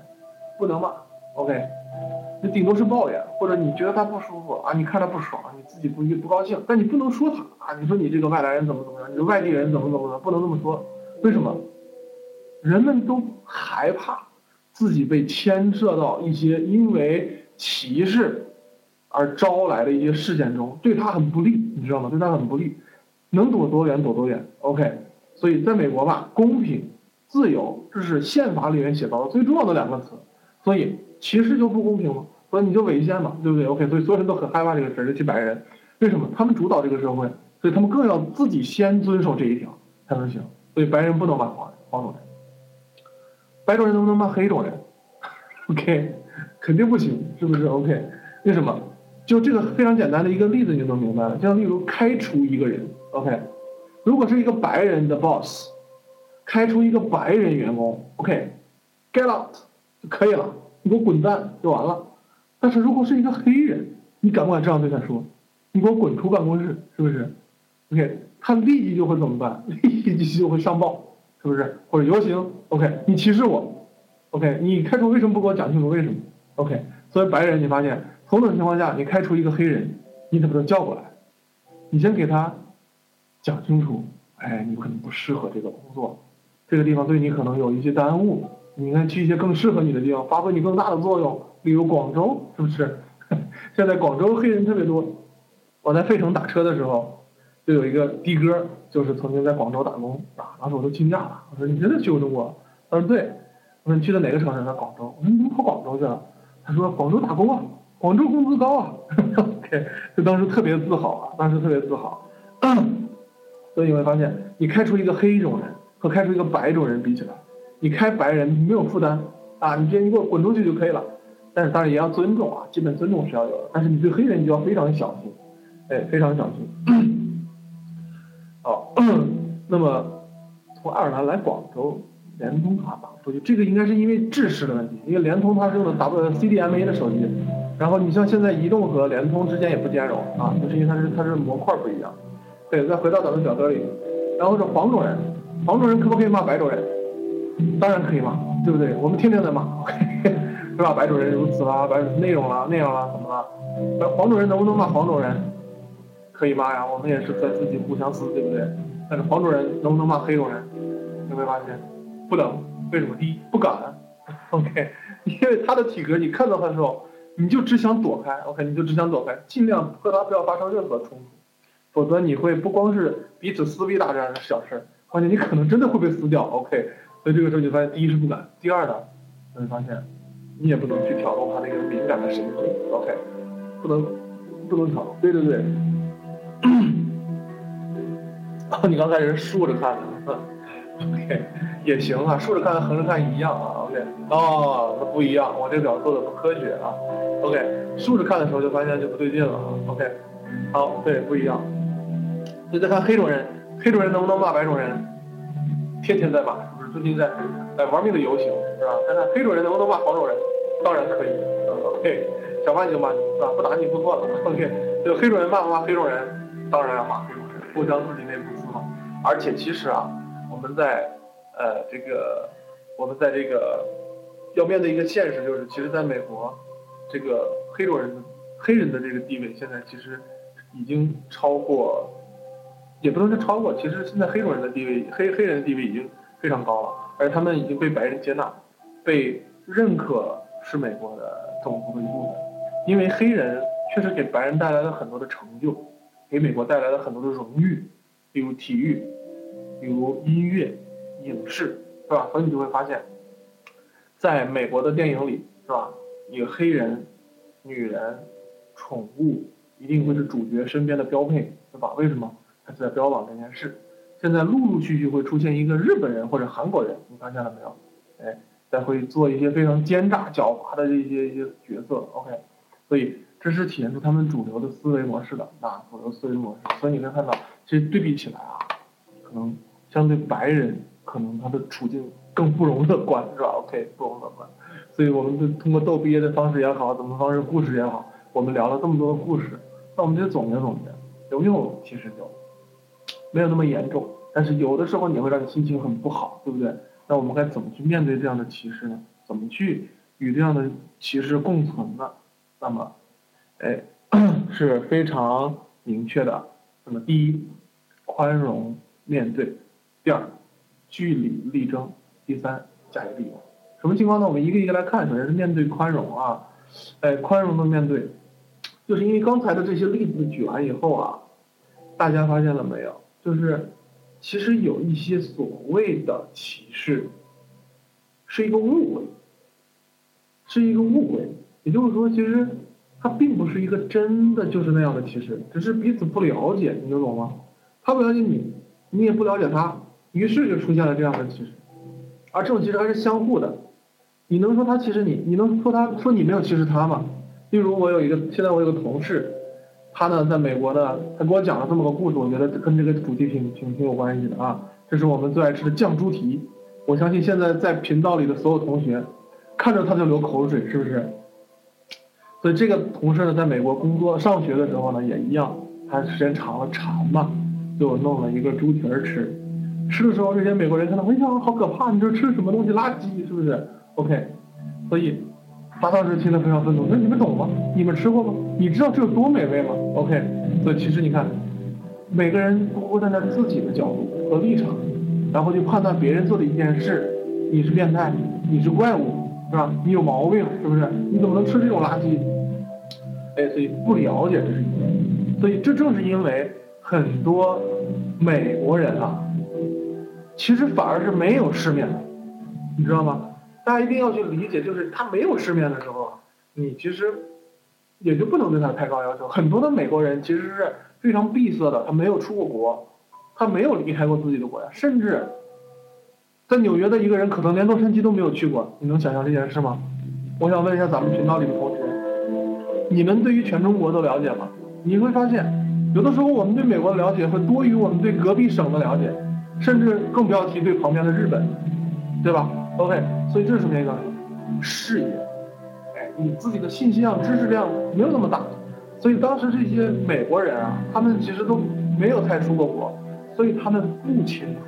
不能骂。OK，你顶多是抱怨，或者你觉得他不舒服啊，你看他不爽，你自己不不高兴，但你不能说他啊。你说你这个外来人怎么怎么样？你说外地人怎么怎么样？不能这么说。为什么？人们都害怕。自己被牵涉到一些因为歧视而招来的一些事件中，对他很不利，你知道吗？对他很不利，能躲多远躲多远。OK，所以在美国吧，公平、自由，这是宪法里面写到的最重要的两个词。所以歧视就不公平吗？所以你就违宪嘛，对不对？OK，所以所有人都很害怕这个事儿，尤其白人，为什么？他们主导这个社会，所以他们更要自己先遵守这一条才能行。所以白人不能玩黄人、黄种人。白种人能不能骂黑种人？OK，肯定不行，是不是？OK，为什么？就这个非常简单的一个例子，你就能明白了。像例如开除一个人，OK，如果是一个白人的 boss，开除一个白人员工，OK，get out 可以了，你给我滚蛋就完了。但是如果是一个黑人，你敢不敢这样对他说？你给我滚出办公室，是不是？OK，他立即就会怎么办？立即就会上报。是不是或者游行？OK，你歧视我？OK，你开除为什么不给我讲清楚为什么？OK，作为白人，你发现同等情况下，你开除一个黑人，你怎么能叫过来？你先给他讲清楚，哎，你可能不适合这个工作，这个地方对你可能有一些耽误，你应该去一些更适合你的地方，发挥你更大的作用。例如广州，是不是？现在广州黑人特别多。我在费城打车的时候，就有一个的哥，就是曾经在广州打工啊。当时我都惊讶了，我说你真的去过中国？他说对。我说你去的哪个城市？他说广州。我说你怎么跑广州去了？他说广州打工啊，广州工资高啊。OK，就当时特别自豪啊，当时特别自豪。所以你会发现，你开出一个黑种人和开出一个白种人比起来，你开白人没有负担啊，你直接你给我滚出去就可以了。但是当然也要尊重啊，基本尊重是要有的。但是你对黑人你就要非常小心，哎，非常小心。好，那么从爱尔兰来广州，联通卡打出去，这个应该是因为制式的问题，因为联通它是用的 W CDMA 的手机，然后你像现在移动和联通之间也不兼容啊，就是因为它是它是模块不一样。对，再回到咱们表格里，然后是黄种人，黄种人可不可以骂白种人？当然可以骂，对不对？我们天天在骂，是吧？白种人如此啦，白种内容啦，那样啦，怎么了？那黄种人能不能骂黄种人？可以骂呀，我们也是在自己互相撕，对不对？但是黄种人能不能骂黑种人？有没有发现？不能，为什么？第一，不敢，OK，因为他的体格，你看到他的时候，你就只想躲开，OK，你就只想躲开，尽量和他不要发生任何冲突。否则你会不光是彼此撕逼打这样的小事儿，关键你可能真的会被撕掉。OK，所以这个时候你发现，第一是不敢，第二呢，你会发现你也不能去挑动他那个敏感的神经。OK，不能不能挑。对对对。哦，你刚才是竖着看的，OK，也行啊，竖着看和横着看一样啊。OK，哦，那不一样，我这表做的不科学啊。OK，竖着看的时候就发现就不对劲了啊。OK，好，对，不一样。那再看黑种人，黑种人能不能骂白种人？天天在骂，是不是？最近在在玩命的游行，是吧？看看黑种人能不能骂黄种人？当然可以。OK，想骂你就骂你，是吧？不打你不错了。OK，这个黑种人骂不骂黑种人？当然要骂黑种人，互相自己内部撕嘛。而且其实啊，我们在呃这个我们在这个要面对一个现实，就是其实在美国，这个黑种人黑人的这个地位现在其实已经超过。也不能说超过，其实现在黑种人的地位，黑黑人的地位已经非常高了，而他们已经被白人接纳，被认可是美国的种族的一部分。因为黑人确实给白人带来了很多的成就，给美国带来了很多的荣誉，比如体育，比如音乐、影视，是吧？所以你就会发现，在美国的电影里，是吧？一个黑人、女人、宠物一定会是主角身边的标配，对吧？为什么？他在标榜这件事，现在陆陆续续会出现一个日本人或者韩国人，你发现了没有？哎，在会做一些非常奸诈狡猾的这些一些角色，OK，所以这是体现出他们主流的思维模式的啊，主流思维模式。所以你可以看到，其实对比起来啊，可能相对白人，可能他的处境更不容乐观，是吧？OK，不容乐观。所以我们就通过逗逼的方式也好，怎么方式故事也好，我们聊了这么多的故事，那我们就总结总结，有用，其实就。没有那么严重，但是有的时候你会让你心情很不好，对不对？那我们该怎么去面对这样的歧视呢？怎么去与这样的歧视共存呢？那么，哎，是非常明确的。那么，第一，宽容面对；第二，据理力争；第三，加以利用。什么情况呢？我们一个一个来看。首先是面对宽容啊，哎，宽容的面对，就是因为刚才的这些例子举完以后啊，大家发现了没有？就是，其实有一些所谓的歧视，是一个误会，是一个误会。也就是说，其实它并不是一个真的就是那样的歧视，只是彼此不了解，你能懂吗？他不了解你，你也不了解他，于是就出现了这样的歧视。而这种歧视还是相互的。你能说他歧视你？你能说他说你没有歧视他吗？例如，我有一个，现在我有个同事。他呢，在美国呢，他给我讲了这么个故事，我觉得跟这个主题挺挺挺有关系的啊。这是我们最爱吃的酱猪蹄，我相信现在在频道里的所有同学，看着他就流口水，是不是？所以这个同事呢，在美国工作上学的时候呢，也一样，他时间长了馋嘛，就弄了一个猪蹄儿吃。吃的时候，这些美国人看到，哎呀，好可怕！你这吃什么东西？垃圾是不是？OK，所以。他当时听得非常愤怒，那你们懂吗？你们吃过吗？你知道这有多美味吗？OK，所以其实你看，每个人都会站在自己的角度和立场，然后去判断别人做的一件事，你是变态，你是怪物，是吧？你有毛病，是不是？你怎么能吃这种垃圾？哎，所以不了解这是一点，所以这正是因为很多美国人啊，其实反而是没有世面的，你知道吗？大家一定要去理解，就是他没有世面的时候啊，你其实也就不能对他太高要求。很多的美国人其实是非常闭塞的，他没有出过国，他没有离开过自己的国家，甚至在纽约的一个人可能连洛杉矶都没有去过。你能想象这件事吗？我想问一下咱们频道里的同学，你们对于全中国都了解吗？你会发现，有的时候我们对美国的了解会多于我们对隔壁省的了解，甚至更不要提对旁边的日本，对吧？OK，所以这是什么一个视野？哎，你自己的信息量、知识量没有那么大，所以当时这些美国人啊，他们其实都没有太出过国，所以他们不清楚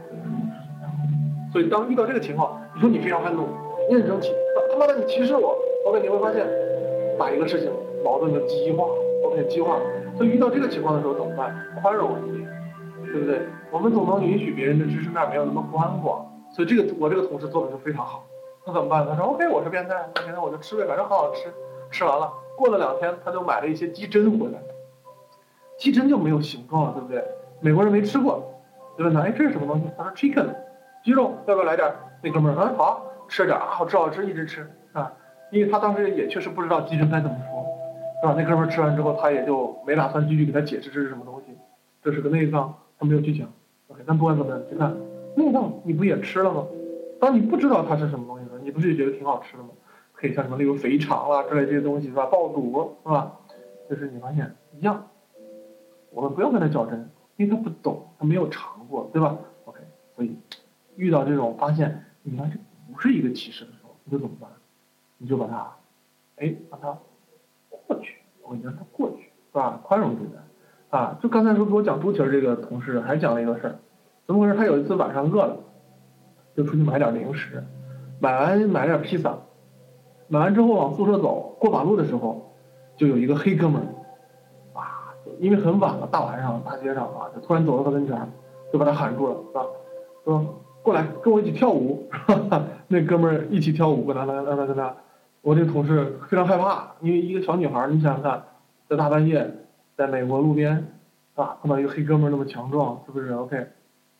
所以当遇到这个情况，你说你非常愤怒，你很生气，他妈的你歧视我，OK，你会发现把一个事情矛盾的激化，OK，激化。所以遇到这个情况的时候怎么办？宽容一点，对不对？我们总能允许别人的知识面没有那么宽广。所以这个我这个同事做的就非常好，那怎么办？他说 OK，我是变态，那现在我就吃呗，反正好好吃。吃完了，过了两天，他就买了一些鸡胗回来。鸡胗就没有形状了，对不对？美国人没吃过，就问他，哎，这是什么东西？他说 chicken，鸡肉，要不要来点？那哥们儿，嗯，好，吃点啊，好吃好吃，一直吃啊，因为他当时也确实不知道鸡胗该怎么说，是吧？那哥们儿吃完之后，他也就没打算继续给他解释这是什么东西，这是个内脏，他没有去讲。OK，但不管怎么样，你看。内脏你不也吃了吗？当你不知道它是什么东西的时候，你不是也觉得挺好吃的吗？可以像什么例如肥肠啦之类这些东西是吧？爆肚是吧？就是你发现一样，我们不用跟他较真，因为他不懂，他没有尝过，对吧？OK，所以遇到这种发现，你看这不是一个歧视的时候，你就怎么办？你就把它，哎，把它过去，我让它过去，是吧？宽容对待，啊，就刚才说给我讲猪蹄这个同事还讲了一个事儿。怎么回事？他有一次晚上饿了，就出去买点零食，买完买点披萨，买完之后往宿舍走，过马路的时候，就有一个黑哥们儿，啊，因为很晚了，大晚上大街上啊，就突然走到他跟前，就把他喊住了，是吧？说过来跟我一起跳舞，那哥们儿一起跳舞，跟他跟他跟他，我这个同事非常害怕，因为一个小女孩，你想想看，在大半夜，在美国路边，啊，碰到一个黑哥们儿那么强壮，是不是？OK。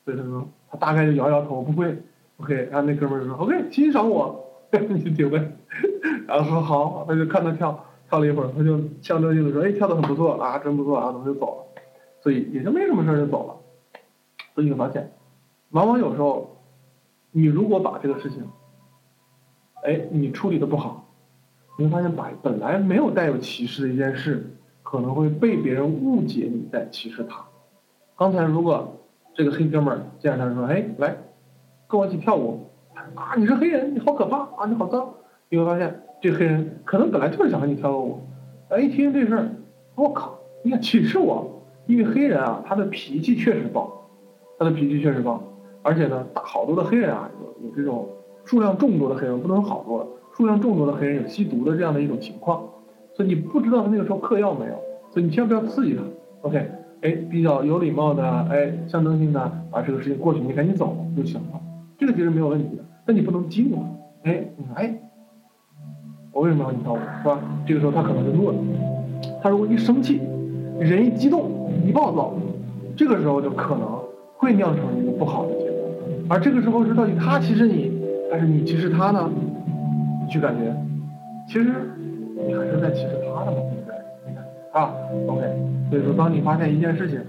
所以他说，他大概就摇摇头，不会，OK。然后那哥们儿说，OK，欣赏我，你就听呗。然后说好，他就看他跳，跳了一会儿，他就象征性的说，哎，跳的很不错啊，真不错啊，怎么就走了？所以也就没什么事儿就走了。所以你会发现，往往有时候，你如果把这个事情，哎，你处理的不好，你会发现把本来没有带有歧视的一件事，可能会被别人误解你在歧视他。刚才如果。这个黑哥们儿见着他说：“哎，来，跟我一起跳舞。”啊，你是黑人，你好可怕啊，你好脏。你会发现，这黑人可能本来就是想和你跳个舞。哎，一听这事儿，我靠，你敢歧视我？因为黑人啊，他的脾气确实暴，他的脾气确实暴。而且呢，好多的黑人啊，有有这种数量众多的黑人，不能好多，数量众多的黑人有吸毒的这样的一种情况。所以你不知道他那个时候嗑药没有，所以你千万不要刺激他。OK。哎，比较有礼貌的，哎，象征性的把这个事情过去，你赶紧走就行了，这个其实没有问题的。但你不能激怒他，哎，你看，哎，我为什么要你跳舞，是吧？这个时候他可能就怒了。他如果一生气，人一激动，一暴躁，这个时候就可能会酿成一个不好的结果。而这个时候是到底他歧视你，还是你歧视他呢？你去感觉，其实你还是在歧视他的嘛，对不对？你看啊，OK。所以说，当你发现一件事情，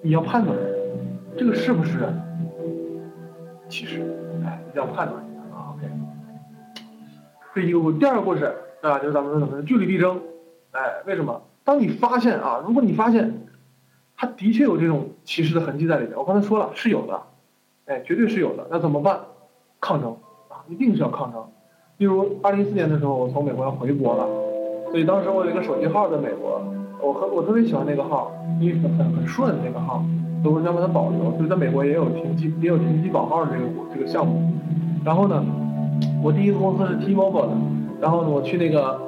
你要判断这个是不是歧视，哎，一定要判断一下啊。OK，这一个故第二个故事啊，就是咱们说什么据理力争，哎，为什么？当你发现啊，如果你发现他的确有这种歧视的痕迹在里面，我刚才说了是有的，哎，绝对是有的，那怎么办？抗争啊，一定是要抗争。例如，二零一四年的时候，我从美国要回国了，所以当时我有一个手机号在美国。我和我特别喜欢那个号，因为很很顺那个号，所以我想把它保留。所以在美国也有停机也有停机保号这个这个项目。然后呢，我第一个公司是 T-Mobile 的，然后呢，我去那个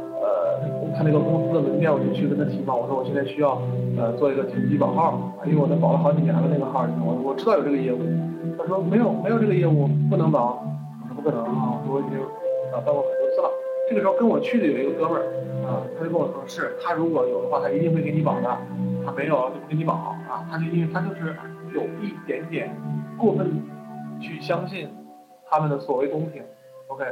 他那个公司的门店，我就去跟他提嘛，我说我现在需要呃做一个停机保号，因为我都保了好几年了那个号，我我知道有这个业务。他说没有没有这个业务不能保。我说不可能啊，我已经啊办过很多次了。这个时候跟我去的有一个哥们儿啊，他就跟我说，是他如果有的话，他一定会给你保的，他没有就不给你保啊，他就因为他就是有一点点过分去相信他们的所谓公平，OK，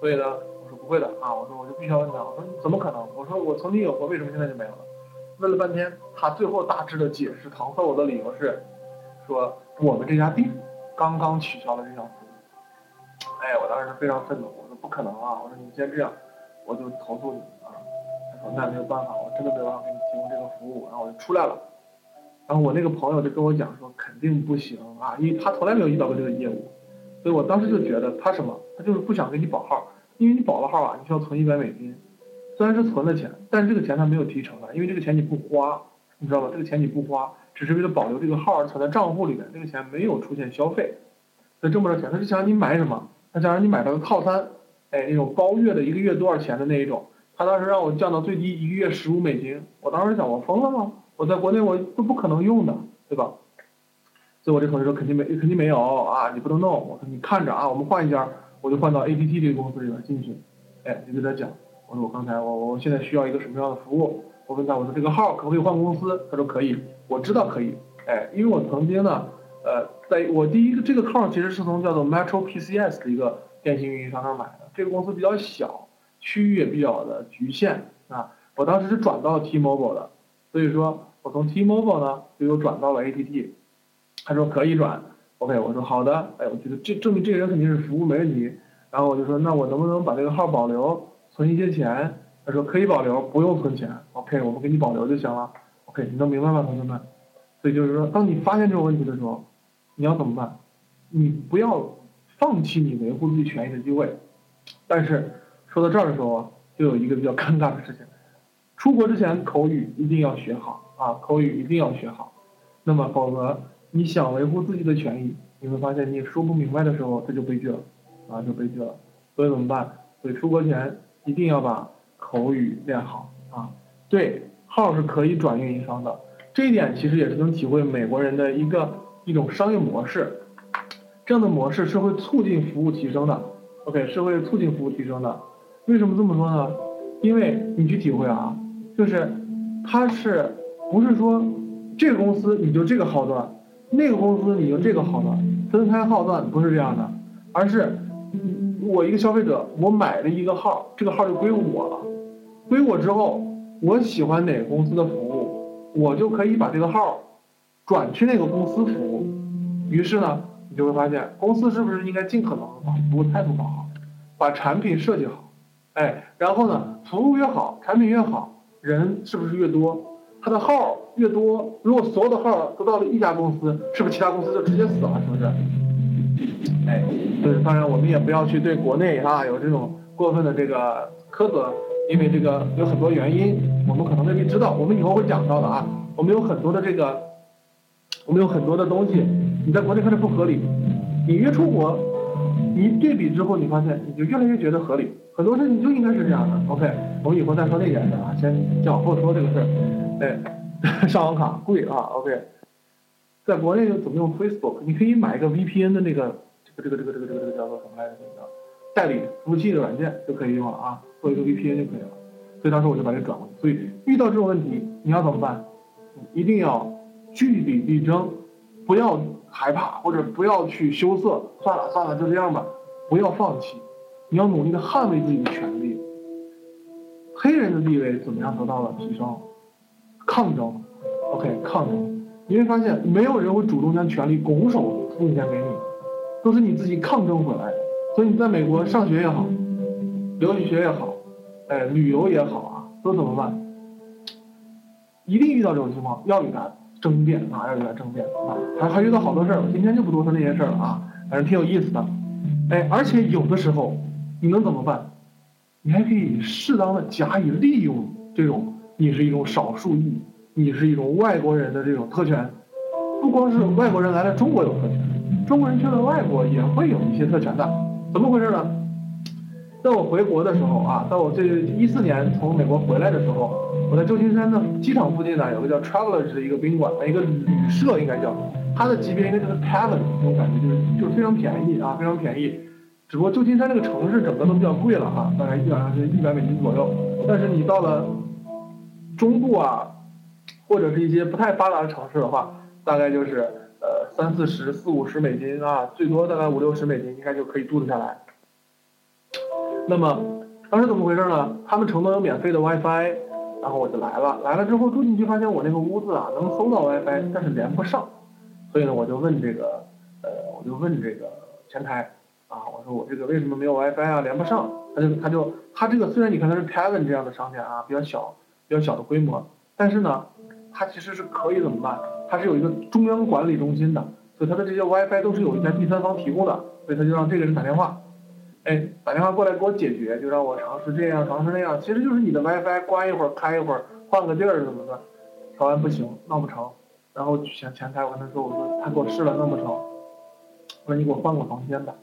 所以呢，我说不会的啊，我说我就必须要问他，我说怎么可能？我说我曾经有过，为什么现在就没有了？问了半天，他最后大致的解释搪塞我的理由是，说我们这家店刚刚取消了这项服务。哎，我当时非常愤怒，我说不可能啊！我说你先这样，我就投诉你啊！他说那没有办法，我真的没有办法给你提供这个服务，然后我就出来了。然后我那个朋友就跟我讲说肯定不行啊，因为他从来没有遇到过这个业务，所以我当时就觉得他什么，他就是不想给你保号，因为你保了号啊，你需要存一百美金。虽然是存了钱，但是这个钱他没有提成啊，因为这个钱你不花，你知道吧？这个钱你不花，只是为了保留这个号存在账户里面，这个钱没有出现消费，所以挣不着钱。他是想让你买什么？他想让你买他的套餐，哎，那种包月的一个月多少钱的那一种。他当时让我降到最低一个月十五美金，我当时想我疯了吗？我在国内我都不可能用的，对吧？所以我这同事说肯定没肯定没有啊，你不能弄。我说你看着啊，我们换一家，我就换到 APT 这个公司里边进去，哎，就跟他讲。我说我刚才我我现在需要一个什么样的服务？我问他我说这个号可不可以换公司？他说可以，我知道可以。哎，因为我曾经呢，呃，在我第一个这个号其实是从叫做 Metro PCS 的一个电信运营商那买的。这个公司比较小，区域也比较的局限啊。我当时是转到 T-Mobile 的，所以说我从 T-Mobile 呢就又转到了 ATT。他说可以转，OK，我说好的。哎，我觉得这证明这个人肯定是服务没问题。然后我就说那我能不能把这个号保留？存一些钱，他说可以保留，不用存钱。OK，我们给你保留就行了。OK，你能明白吗，同学们？所以就是说，当你发现这种问题的时候，你要怎么办？你不要放弃你维护自己权益的机会。但是说到这儿的时候，就有一个比较尴尬的事情：出国之前口语一定要学好啊，口语一定要学好。那么否则，你想维护自己的权益，你会发现你说不明白的时候，这就悲剧了啊，就悲剧了。所以怎么办？所以出国前。一定要把口语练好啊！对，号是可以转运营商的，这一点其实也是能体会美国人的一个一种商业模式。这样的模式是会促进服务提升的，OK，是会促进服务提升的。为什么这么说呢？因为你去体会啊，就是它是不是说这个公司你就这个号段，那个公司你就这个号段，分开号段不是这样的，而是。我一个消费者，我买了一个号，这个号就归我了。归我之后，我喜欢哪个公司的服务，我就可以把这个号转去那个公司服务。于是呢，你就会发现，公司是不是应该尽可能把服务态度搞好，把产品设计好？哎，然后呢，服务越好，产品越好，人是不是越多？他的号越多，如果所有的号都到了一家公司，是不是其他公司就直接死了？是不是？哎，对当然，我们也不要去对国内啊有这种过分的这个苛责，因为这个有很多原因，我们可能未必知道，我们以后会讲到的啊。我们有很多的这个，我们有很多的东西，你在国内看着不合理，你越出国，你对比之后，你发现你就越来越觉得合理。很多事情就应该是这样的。OK，我们以后再说那件事啊，先往后说这个事儿。哎，上网卡贵啊。OK，在国内怎么用 Facebook？你可以买一个 VPN 的那个。这个这个这个这个这个叫做什么来着？代理服务器的软件就可以用了啊，做一个 VPN 就可以了。所以当时我就把这转过去。所以遇到这种问题，你要怎么办？一定要据理力争，不要害怕或者不要去羞涩。算了算了，就这样吧，不要放弃，你要努力的捍卫自己的权利。黑人的地位怎么样得到了提升？抗争，OK，抗争。你会发现，没有人会主动将权利拱手奉献给你。都是你自己抗争回来的，所以你在美国上学也好，留学也好，哎，旅游也好啊，都怎么办？一定遇到这种情况，要与他争辩啊，要与他争辩啊，还还遇到好多事儿，我今天就不多说那些事儿了啊，反正挺有意思的，哎，而且有的时候你能怎么办？你还可以适当的加以利用这种，你是一种少数裔，你是一种外国人的这种特权，不光是外国人来了中国有特权。中国人去了外国也会有一些特权的，怎么回事呢？在我回国的时候啊，在我这一四年从美国回来的时候，我在旧金山的机场附近呢，有个叫 Travelers 的一个宾馆，一个旅社应该叫，它的级别应该就是 Palace 那种感觉，就是就是非常便宜啊，非常便宜。只不过旧金山这个城市整个都比较贵了哈，大概基本上是一百美金左右。但是你到了中部啊，或者是一些不太发达的城市的话，大概就是呃三四十、四五十美金啊，最多大概五六十美金应该就可以住得下来。那么当时怎么回事呢？他们承诺有免费的 WiFi，然后我就来了。来了之后住进去发现我那个屋子啊能搜到 WiFi，但是连不上。所以呢，我就问这个呃，我就问这个前台啊，我说我这个为什么没有 WiFi 啊，连不上？他就他就他这个虽然你看它是 Kevin 这样的商店啊，比较小比较小的规模，但是呢，它其实是可以怎么办？它是有一个中央管理中心的，所以它的这些 WiFi 都是有一家第三方提供的，所以他就让这个人打电话。哎，打电话过来给我解决，就让我尝试这样，尝试那样，其实就是你的 WiFi 关一会儿，开一会儿，换个地儿什么的，调完不行，闹不成，然后前前台我跟他说，我说他给我试了弄不成，我说你给我换个房间吧，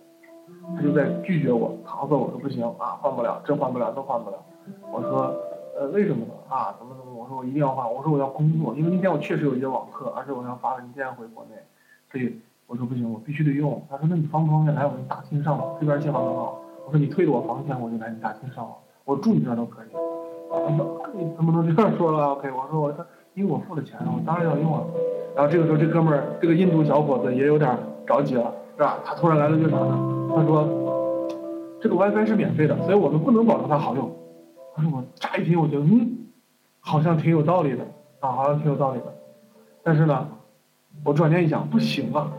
他就在拒绝我，搪塞我说不行啊，换不了，这换不了，都换不了，我说呃为什么呢？啊怎么怎么？我说我一定要换，我说我要工作，因为那天我确实有一节网课，而且我要发文件回国内，所以。我说不行，我必须得用。他说那你方不方便来我们大厅上网？这边信号很好。我说你退了我房钱，我就来你大厅上网。我住你这儿都可以。他说你怎么能这样说了？OK，我说我说因为我付了钱，我当然要用啊。然后这个时候这哥们儿这个印度小伙子也有点着急了，是吧？他突然来了句啥呢？他说这个 WiFi 是免费的，所以我们不能保证它好用。他说我乍一听我觉得嗯，好像挺有道理的啊，好像挺有道理的。但是呢，我转念一想，不行啊。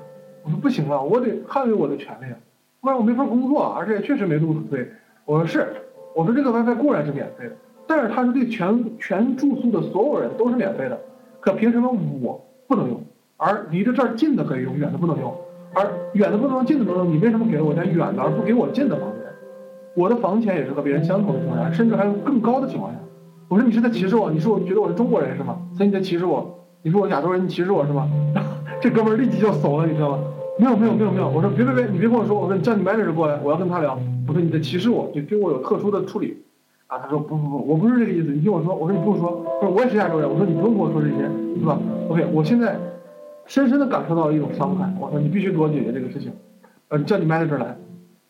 我说不行啊，我得捍卫我的权利啊，不然我没法工作，而且确实没路可退。我说是，我说这个 WiFi 固然是免费的，但是它是对全全住宿的所有人都是免费的，可凭什么我不能用，而离着这儿近的可以用，远的不能用，而远的不能用，近的能用，你为什么给了我家远的而不给我近的房间？我的房钱也是和别人相同的情况下，甚至还有更高的情况下。我说你是在歧视我？你说我觉得我是中国人是吗？所以你在歧视我？你说我亚洲人，你歧视我是吗？这哥们儿立即就怂了，你知道吗？没有没有没有没有，我说别别别，你别跟我说，我说你叫你 manager 过来，我要跟他聊。我说你在歧视我，你对我有特殊的处理，啊，他说不不不，我不是这个意思，你听我说，我说你不用说，不是我也是亚洲人，我说你不用跟我说这些，是吧？OK，我现在深深的感受到了一种伤害，我说你必须给我解决这个事情，呃，叫你 manager 来。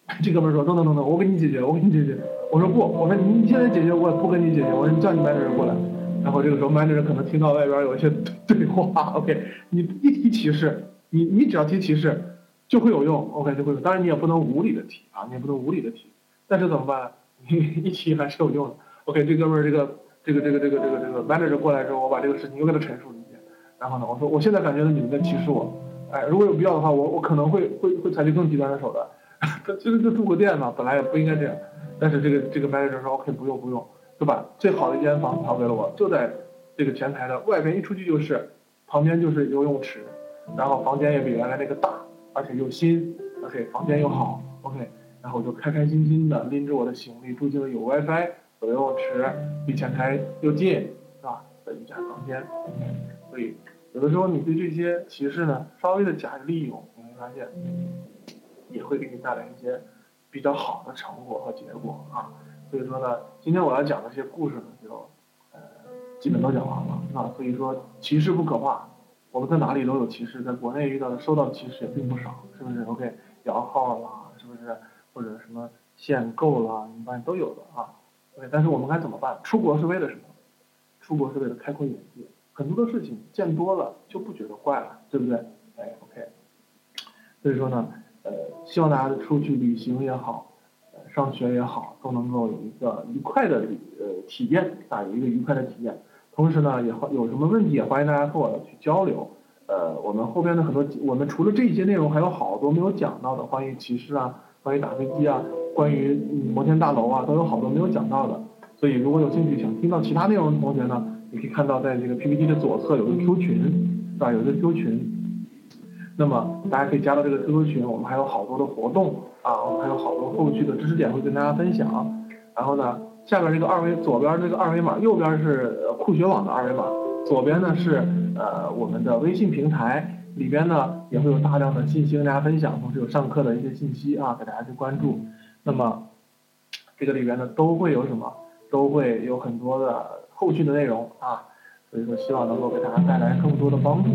这哥们儿说等等等等，我给你解决，我给你解决。我说不，我说你现在解决，我也不跟你解决，我说你叫你 manager 过来。然后这个时候 manager 可能听到外边有一些 对话，OK，你一提歧视。你你只要提歧视，就会有用，OK 就会有。当然你也不能无理的提啊，你也不能无理的提。但是怎么办？你一提还是有用的。OK，这哥们儿这个这个这个这个这个这个 manager 过来之后，我把这个事情又给他陈述了一遍。然后呢，我说我现在感觉到你们在歧视我，哎，如果有必要的话，我我可能会会会采取更极端的手段。他其实就住个店嘛，本来也不应该这样。但是这个这个 manager 说 OK 不用不用，就把最好的一间房调给了我，就在这个前台的外边，一出去就是，旁边就是游泳池。然后房间也比原来那个大，而且又新，OK，房间又好，OK，然后我就开开心心的拎着我的行李住进了有 WiFi、有游泳池、离前台又近，是吧？的一家房间。所以有的时候你对这些歧视呢，稍微的加以利用，你会发现也会给你带来一些比较好的成果和结果啊。所以说呢，今天我要讲的这些故事呢，就呃基本都讲完了，是吧？所以说歧视不可怕。我们在哪里都有歧视，在国内遇到的受到的歧视也并不少，是不是？OK，摇号啦，是不是？或者什么限购啦，你发现都有的啊。OK，但是我们该怎么办？出国是为了什么？出国是为了开阔眼界，很多的事情见多了就不觉得怪了，对不对？哎，OK。所以说呢，呃，希望大家出去旅行也好，呃，上学也好，都能够有一个愉快的呃体验啊，有一个愉快的体验。同时呢，也欢有什么问题也欢迎大家和我去交流。呃，我们后边的很多，我们除了这些内容，还有好多没有讲到的，关于骑士啊，关于打飞机啊，关于摩天大楼啊，都有好多没有讲到的。所以如果有兴趣想听到其他内容的同学呢，你可以看到在这个 PPT 的左侧有个 Q 群，是吧？有一个 Q 群。那么大家可以加到这个 QQ 群，我们还有好多的活动啊，我们还有好多后续的知识点会跟大家分享。然后呢？下边这个二维，左边这个二维码，右边是酷学网的二维码，左边呢是呃我们的微信平台，里边呢也会有大量的信息跟大家分享，同时有上课的一些信息啊，给大家去关注。那么这个里边呢都会有什么？都会有很多的后续的内容啊，所以说希望能够给大家带来更多的帮助。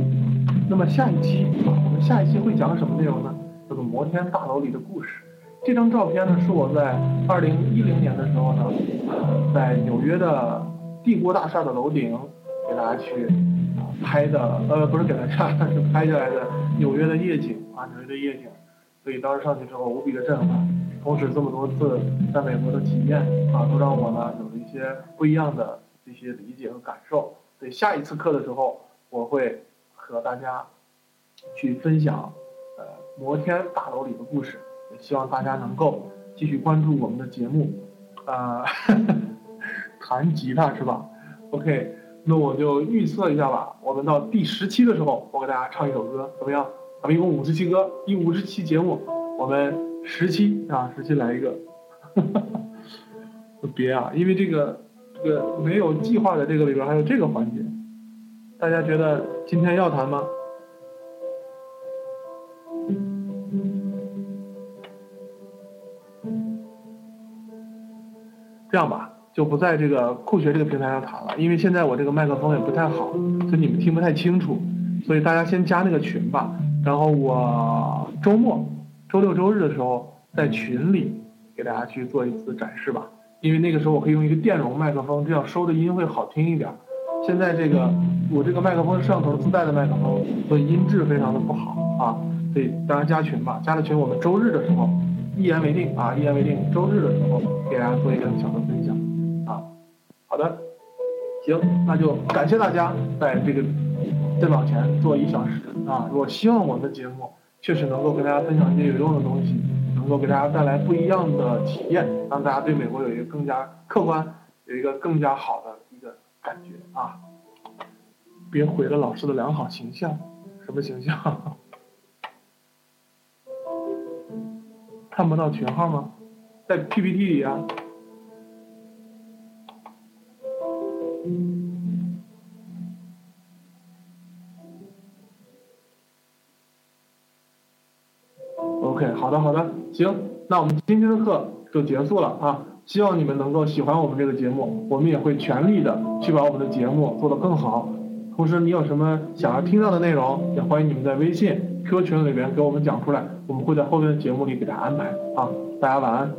那么下一期啊，我们下一期会讲什么内容呢？叫做摩天大楼里的故事。这张照片呢是我在二零一零年的时候呢，在纽约的帝国大厦的楼顶给大家去拍的，呃，不是给大家，是拍下来的纽约的夜景啊，纽约的夜景。所以当时上去之后无比的震撼，同时这么多次在美国的体验啊，都让我呢有了一些不一样的这些理解和感受。所以下一次课的时候，我会和大家去分享呃摩天大楼里的故事。也希望大家能够继续关注我们的节目，啊，弹吉他是吧？OK，那我就预测一下吧。我们到第十期的时候，我给大家唱一首歌，怎么样？咱们一共五十期歌，第五十期节目，我们十期啊，十期来一个。别啊，因为这个这个没有计划的这个里边还有这个环节，大家觉得今天要谈吗？这样吧，就不在这个酷学这个平台上谈了，因为现在我这个麦克风也不太好，所以你们听不太清楚，所以大家先加那个群吧。然后我周末、周六、周日的时候在群里给大家去做一次展示吧，因为那个时候我可以用一个电容麦克风，这样收的音会好听一点。现在这个我这个麦克风是摄像头自带的麦克风，所以音质非常的不好啊。所以大家加群吧，加了群我们周日的时候一言为定啊，一言为定，周日的时候给大家做一个小的分享啊。好的，行，那就感谢大家在这个。电脑前坐一小时啊！我希望我们的节目确实能够跟大家分享一些有用的东西，能够给大家带来不一样的体验，让大家对美国有一个更加客观、有一个更加好的一个感觉啊！别毁了老师的良好形象，什么形象？看不到群号吗？在 PPT 里啊。OK，好的好的，行，那我们今天的课就结束了啊！希望你们能够喜欢我们这个节目，我们也会全力的去把我们的节目做得更好。同时，你有什么想要听到的内容，也欢迎你们在微信 QQ 群里边给我们讲出来，我们会在后面的节目里给大家安排啊！大家晚安。